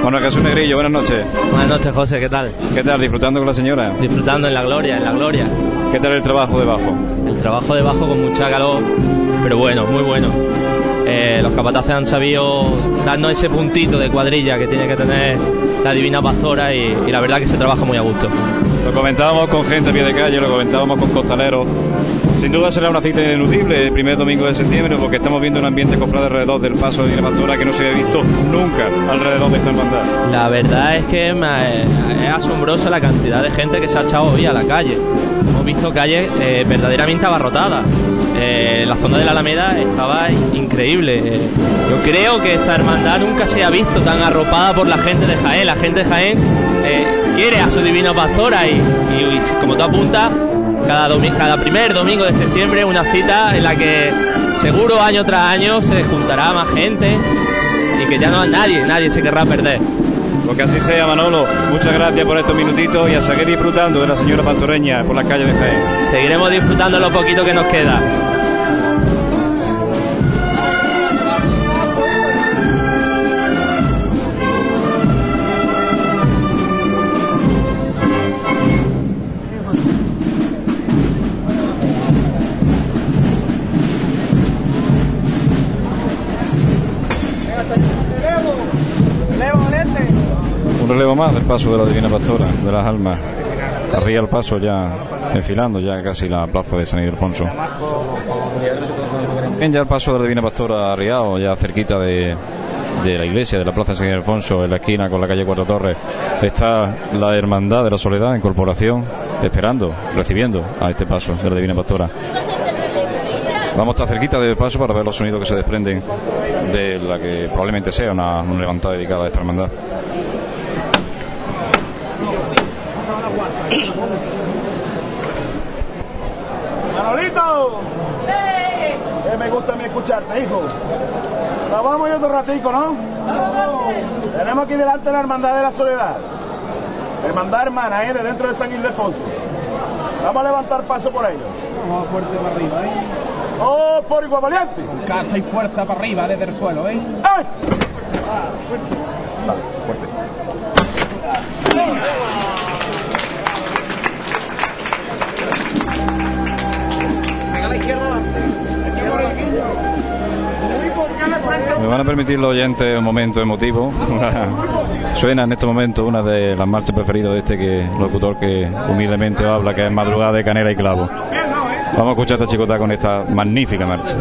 Bueno, Jesús Negrillo, buenas noches. Buenas noches, José, ¿qué tal? ¿Qué tal? ¿Disfrutando con la señora? Disfrutando en la gloria, en la gloria. ¿Qué tal el trabajo debajo? El trabajo debajo con mucha calor, pero bueno, muy bueno. Eh, los capataces han sabido darnos ese puntito de cuadrilla que tiene que tener la Divina Pastora y, y la verdad que se trabaja muy a gusto. Lo comentábamos con gente a pie de calle, lo comentábamos con costaleros. Sin duda será una cita ineludible el primer domingo de septiembre porque estamos viendo un ambiente cofrade alrededor del paso de Divina Pastora que no se había visto nunca alrededor de esta hermandad. La verdad es que es asombroso la cantidad de gente que se ha echado hoy a la calle. Hemos visto calles eh, verdaderamente abarrotadas. Eh, la zona de la Alameda estaba increíble. Eh, yo creo que esta hermandad nunca se ha visto tan arropada por la gente de Jaén. La gente de Jaén eh, quiere a su divina pastora y, y- y como tú apuntas, cada, cada primer domingo de septiembre una cita en la que seguro año tras año se juntará más gente y que ya no nadie, nadie se querrá perder. Pues que así sea, Manolo. Muchas gracias por estos minutitos y a seguir disfrutando de la señora pastoreña por las calles de Jaén. Seguiremos disfrutando lo poquito que nos queda. Relevo más del paso de la Divina Pastora, de las almas. Arriba el paso ya, enfilando ya casi la plaza de San Ildefonso. Bien, ya el paso de la Divina Pastora arriado, ya cerquita de, de la iglesia, de la plaza de San Ildefonso, en la esquina con la calle Cuatro Torres, está la Hermandad de la Soledad en corporación, esperando, recibiendo a este paso de la Divina Pastora. Vamos a estar cerquita del paso para ver los sonidos que se desprenden de la que probablemente sea una, una levantada dedicada a esta hermandad. Manolito. Eh, me gusta a mí escucharte, hijo. Nos vamos otro ratico, ¿no? Tenemos aquí delante la hermandad de la soledad. Hermandad hermana, ¿eh? De dentro de San Ildefonso. Vamos a levantar paso por ellos. Vamos fuerte para arriba, ¿eh? ¡Oh, por igual valiente! Con casa y fuerza para arriba desde el suelo, ¿eh? ¡Ay! Vale, fuerte. A Me van a permitir los oyentes un momento emotivo. [LAUGHS] Suena en este momento una de las marchas preferidas de este que locutor que humildemente habla, que es Madrugada de Canela y Clavo. Vamos a escuchar a esta chicota con esta magnífica marcha.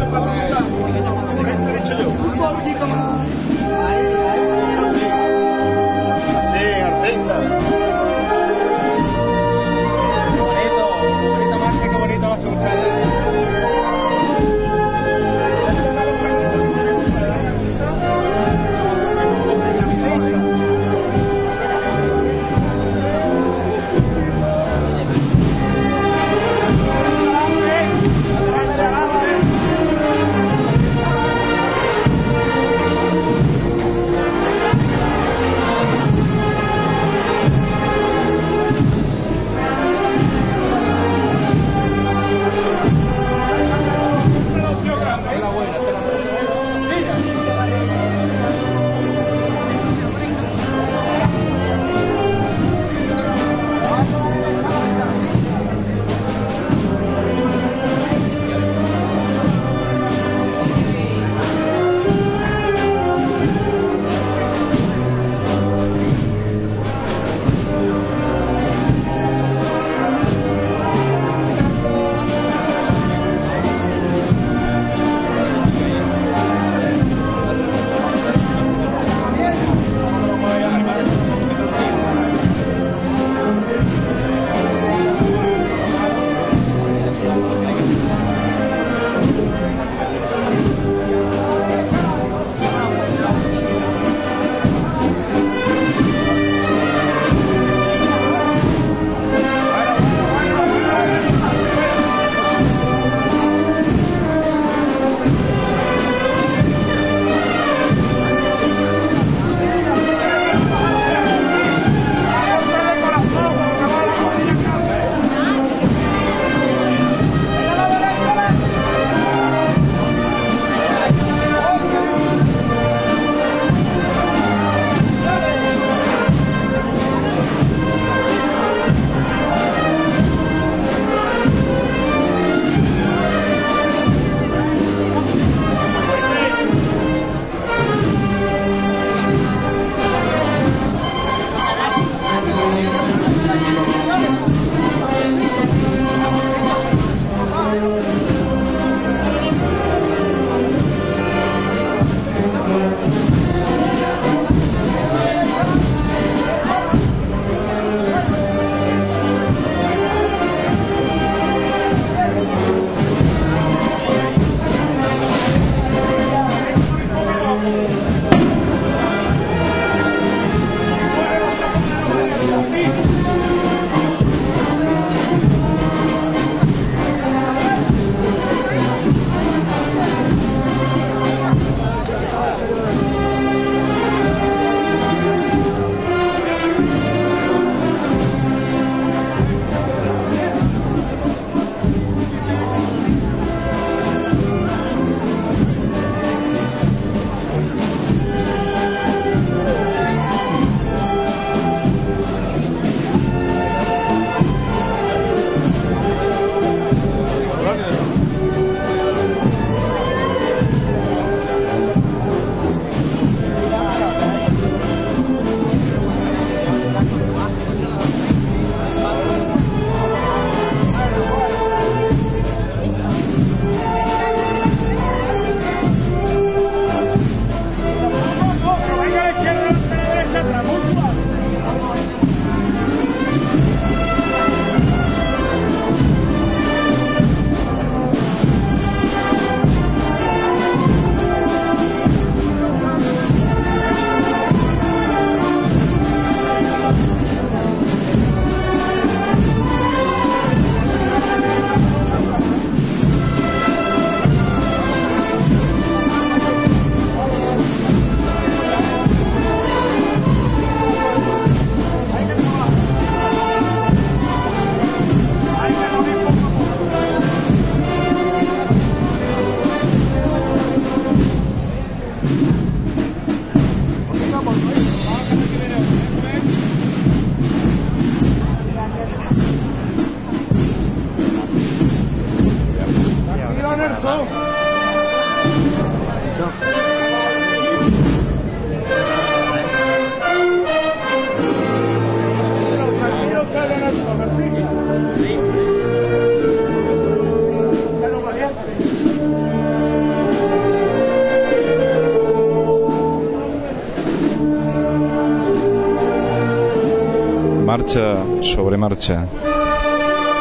Marcha.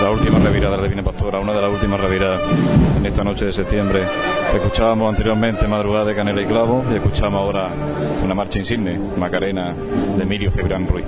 La última revirada de Divina Pastora, una de las últimas reviradas en esta noche de septiembre. Escuchábamos anteriormente Madrugada de Canela y Clavo y escuchamos ahora una marcha insigne, Macarena de Emilio Cebrán Ruiz.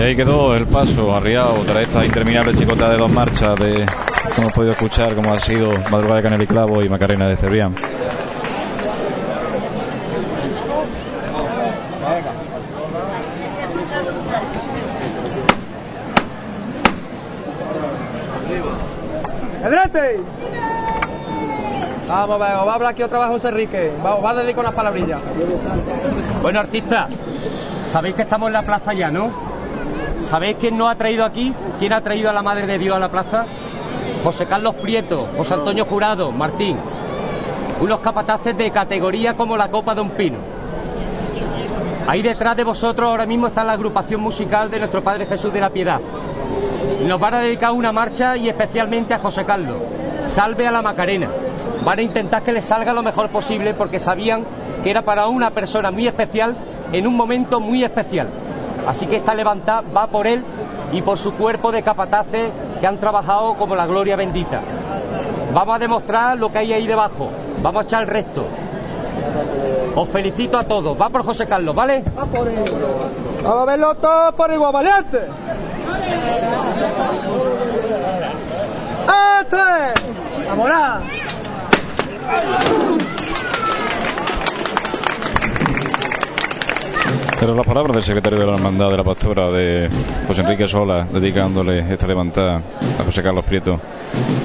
Y ahí quedó el paso arriado tras esta interminable chicota de dos marchas de Hemos podido escuchar cómo ha sido Madrugada de Canel y Clavo y Macarena de Cebrián. ¡Adelante! Vamos, va, va a hablar aquí otra vez José Enrique. Va, va a dedicar unas palabrillas. Bueno, artista, sabéis que estamos en la plaza ya, ¿no? ¿Sabéis quién nos ha traído aquí? ¿Quién ha traído a la Madre de Dios a la plaza? José Carlos Prieto, José Antonio Jurado, Martín. Unos capataces de categoría como la copa de un pino. Ahí detrás de vosotros ahora mismo está la agrupación musical de nuestro Padre Jesús de la Piedad. Nos van a dedicar una marcha y especialmente a José Carlos. Salve a la Macarena. Van a intentar que le salga lo mejor posible porque sabían que era para una persona muy especial en un momento muy especial. Así que esta levantada va por él y por su cuerpo de capataces que han trabajado como la gloria bendita. Vamos a demostrar lo que hay ahí debajo. Vamos a echar el resto. Os felicito a todos. Va por José Carlos, ¿vale? Va por él. Vamos a verlo todo por igual, valiente. ¡Este! ¡Vámonos! Pero las palabras del secretario de la Hermandad de la Pastora, de José Enrique Sola, dedicándole esta levantada a José Carlos Prieto.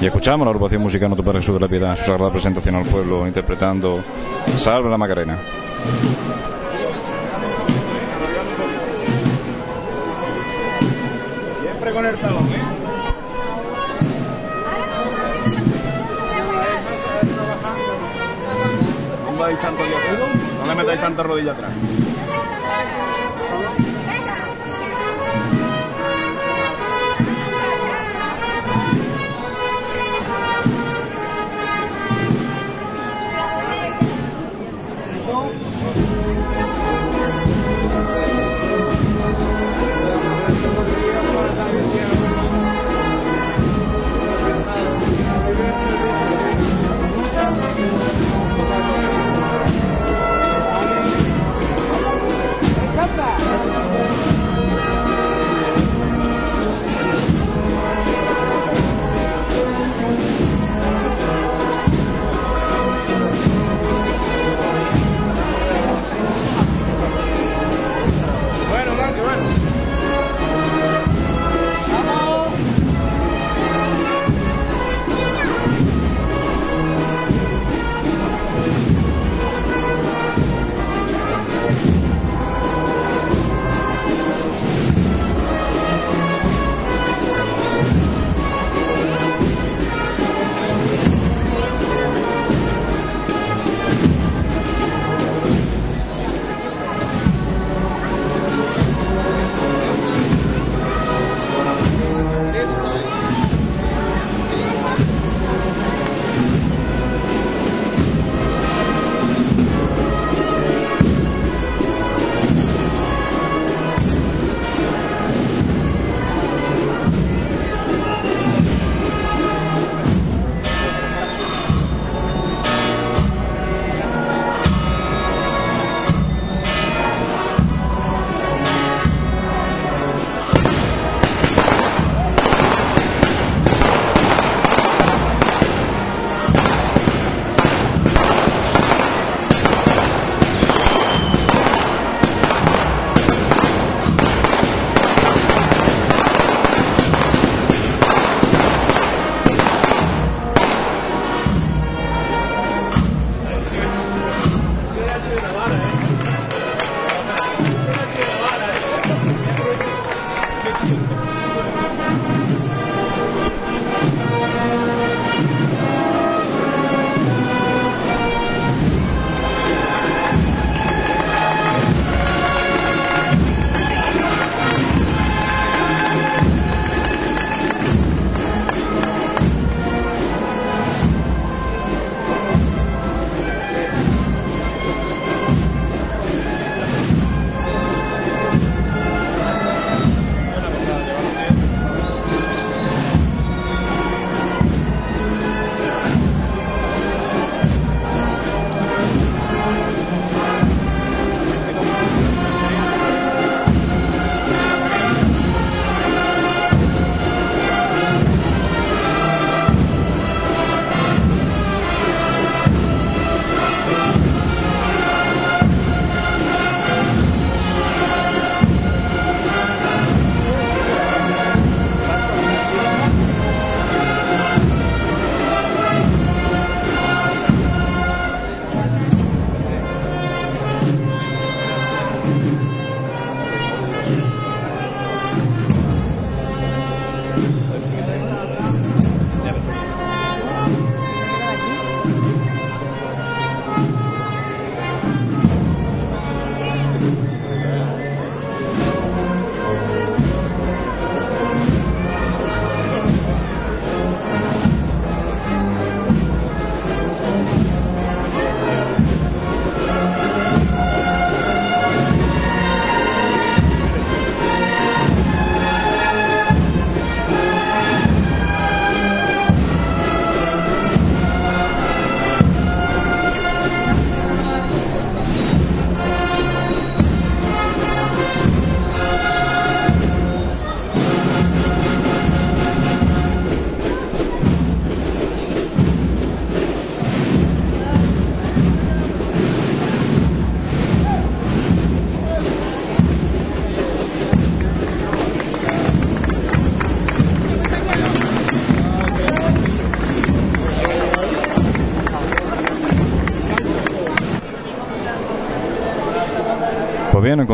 Y escuchamos la agrupación musical Nuestro Padre Jesús de la Piedad, su sagrada presentación al pueblo, interpretando Salve la Macarena. Siempre con el talón, ¿eh? No acuerdo, no le metáis tanta rodilla atrás. Come back.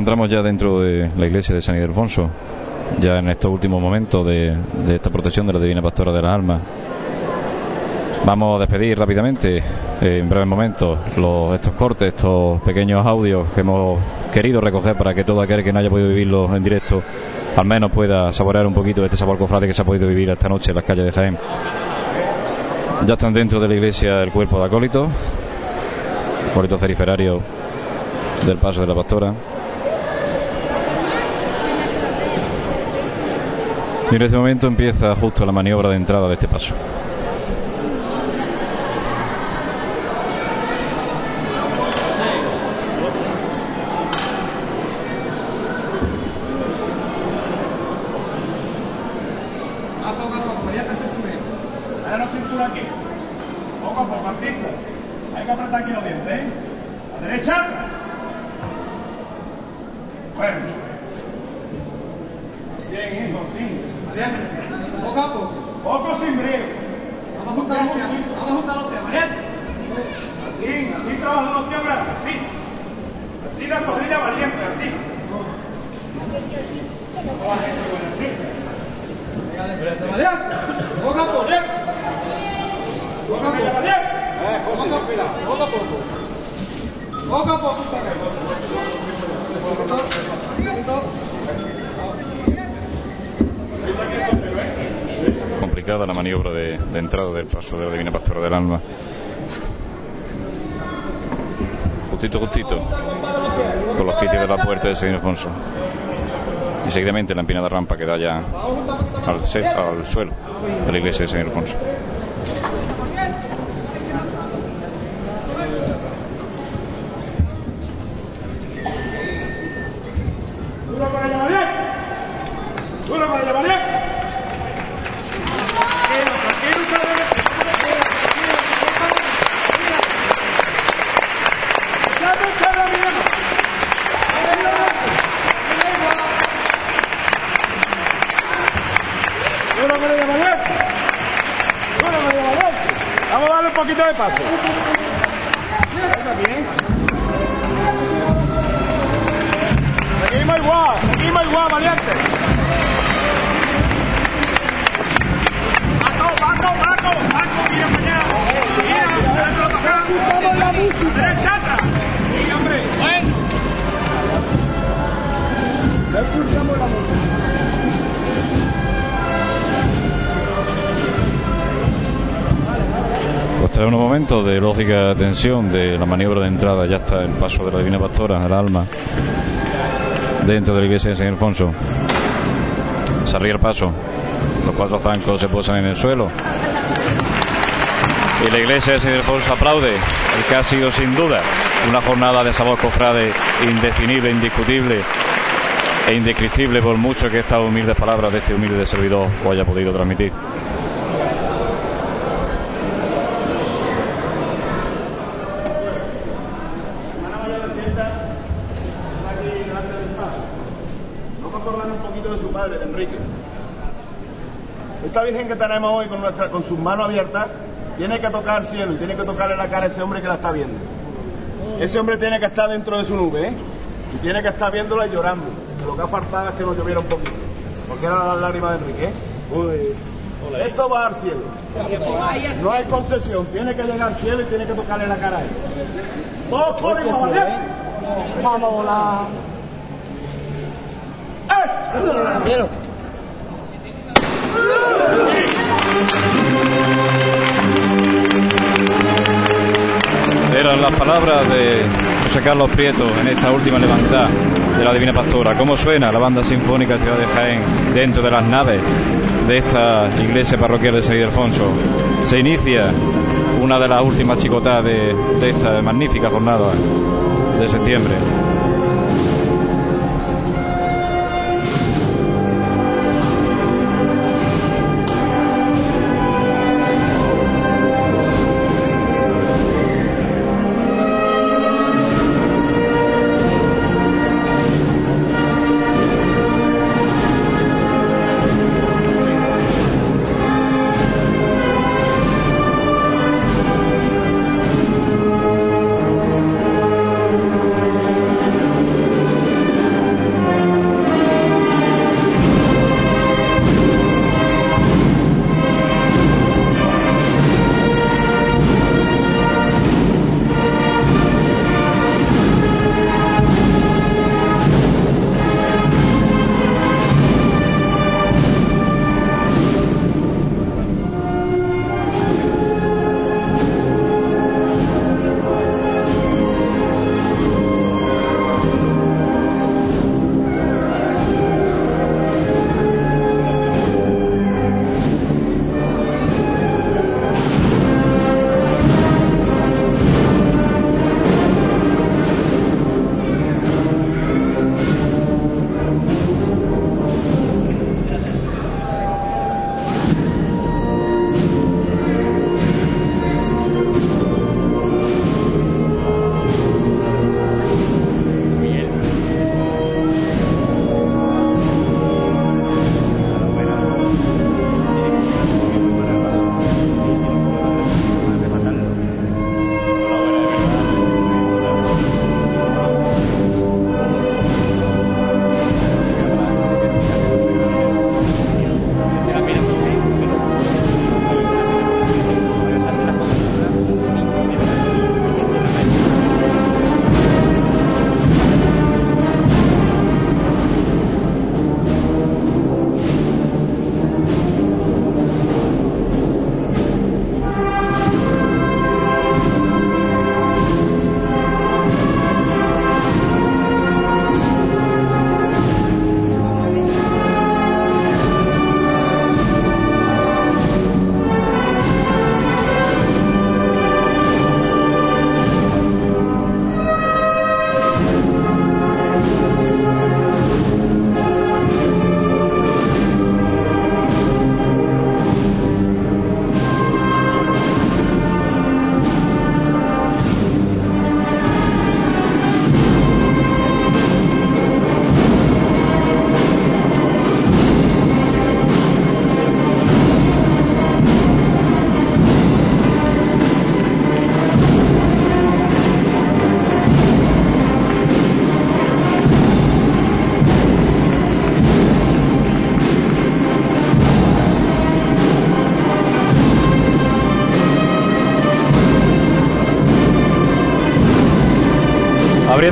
Encontramos ya dentro de la iglesia de San Ildefonso, ya en estos últimos momentos de, esta procesión de la Divina Pastora de las Almas. Vamos a despedir rápidamente, eh, en breves momentos, los, estos cortes, estos pequeños audios que hemos querido recoger para que todo aquel que no haya podido vivirlos en directo al menos pueda saborear un poquito de este sabor cofrade que se ha podido vivir esta noche en las calles de Jaén. Ya están dentro de la iglesia el cuerpo de acólitos, acólitos ceriferarios del paso de la pastora. Y en este momento empieza justo la maniobra de entrada de este paso. A poco a poco, ya te se sube. Ahora no cintura aquí. Poco a poco, artista. Hay que apretar aquí los dientes, ¿eh? A la derecha. Fuerte. Bien, hijo, sí. Mariano, poco a poco. Poco sin brío. Vamos a juntar los pies. Vamos a juntar los pies, Mariano. Así, así trabajan los pies grandes, así. Así la cuadrilla valiente, así. No bajes ese buen artista. Poco a poco, ¿eh? Poco a poco. Eh, poco a poco. Poco a poco. Poco a poco. complicada la maniobra de, de entrada del paso de la Divina Pastora del Alma. Justito, justito, con los sitios de la puerta de San Ildefonso. Seguidamente la empinada rampa que da ya al, suelo de la iglesia de San Ildefonso. Duro con ella, Mariel. Duro con ella, Mariel. Tranquilo, tranquilo, tranquilo. Echando, echando, Mariano. Duro con ella, Mariel. Duro con ella, Mariel. Vamos a de lógica tensión de la maniobra de entrada, ya está el paso de la Divina Pastora del Alma dentro de la iglesia de San Ildefonso. Se arría el paso, los cuatro zancos se posan en el suelo y la iglesia de San Ildefonso aplaude el que ha sido sin duda una jornada de sabor cofrade indefinible, indiscutible e indescriptible por mucho que estas humildes palabras de este humilde servidor os haya podido transmitir. Hermana mayor de fiesta, está aquí delante del paso. Vamos a acordarnos un poquito de su padre, de Enrique. Esta Virgen que tenemos hoy con, nuestra, con sus manos abiertas, tiene que tocar el cielo y tiene que tocarle la cara a ese hombre que la está viendo. Ese hombre tiene que estar dentro de su nube, ¿eh? Y tiene que estar viéndola y llorando. Que lo que ha faltado es que nos lloviera un poquito. Porque eran las lágrimas de Enrique, ¿eh? Uy. Esto va al cielo. No hay concesión. Tiene que llegar al cielo y tiene que tocarle la cara a él. Todos por igual, ¿vale? Vamos a volar. ¡Eh! Las palabras de José Carlos Prieto en esta última levantada de la Divina Pastora. ¿Cómo suena la banda sinfónica Ciudad de Jaén dentro de las naves de esta iglesia parroquial de San Ildefonso? Se inicia una de las últimas chicotadas de, de esta magnífica jornada de septiembre.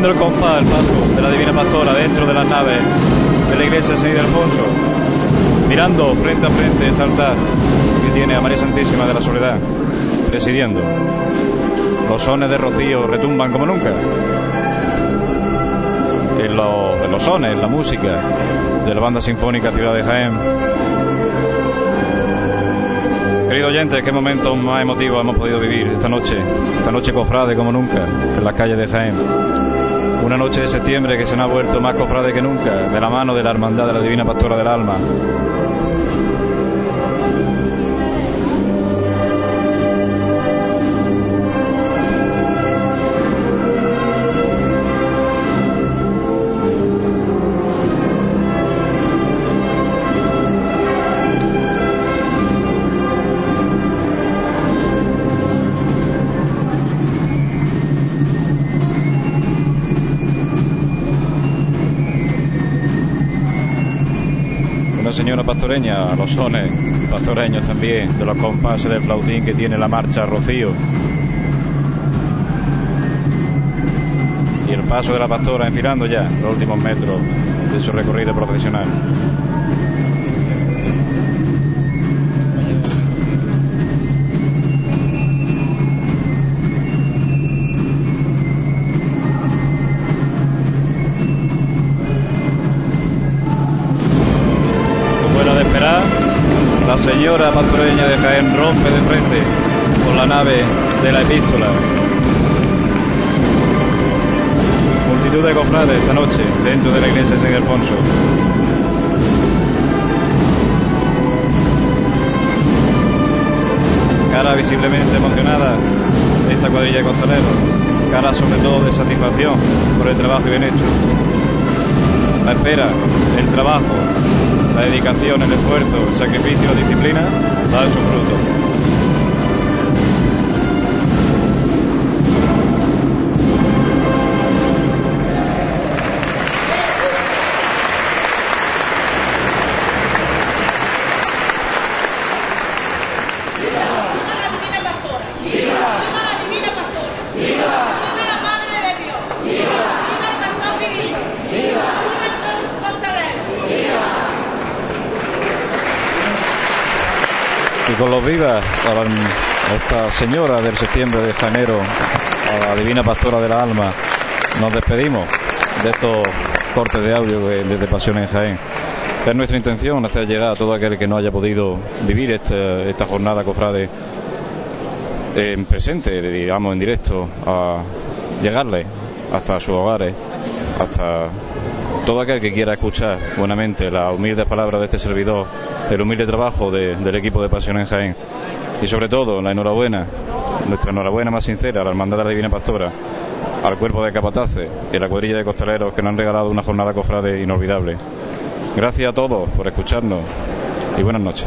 Abriendo el compás, el paso de la Divina Pastora dentro de las naves de la iglesia de San Ildefonso, mirando frente a frente ese altar que tiene a María Santísima de la Soledad, presidiendo. Los sones de Rocío retumban como nunca. En, lo- en los sones, en la música de la banda sinfónica Ciudad de Jaén. Querido oyente, qué momentos más emotivos hemos podido vivir esta noche, esta noche cofrade como nunca, en las calles de Jaén. Una noche de septiembre que se nos ha vuelto más cofrade que nunca, de la mano de la Hermandad de la Divina Pastora del Alma. Pastoreña, los sones pastoreños también, de los compases del flautín que tiene la marcha Rocío. Y el paso de la pastora enfilando ya los últimos metros de su recorrido profesional. Señora pastoreña de Jaén rompe de frente con la nave de la epístola. Multitud de cofrades esta noche dentro de la iglesia de San Ildefonso. Cara visiblemente emocionada de esta cuadrilla de costaleros. Cara sobre todo de satisfacción por el trabajo bien hecho. La espera, el trabajo, la dedicación, el esfuerzo, el sacrificio, la disciplina, dan su fruto. A, esta señora del septiembre de Janeiro, a la divina pastora de la alma, nos despedimos de estos cortes de audio de- desde Pasión en Jaén. Es nuestra intención hacer llegar a todo aquel que no haya podido vivir este- esta jornada cofrade en presente, digamos en directo, a llegarle hasta sus hogares, hasta todo aquel que quiera escuchar buenamente las humildes palabras de este servidor, el humilde trabajo de- del equipo de Pasión en Jaén y sobre todo la enhorabuena, nuestra enhorabuena más sincera a la Hermandad de la Divina Pastora, al cuerpo de capataces y a la cuadrilla de costaleros que nos han regalado una jornada cofrade inolvidable. Gracias a todos por escucharnos y buenas noches.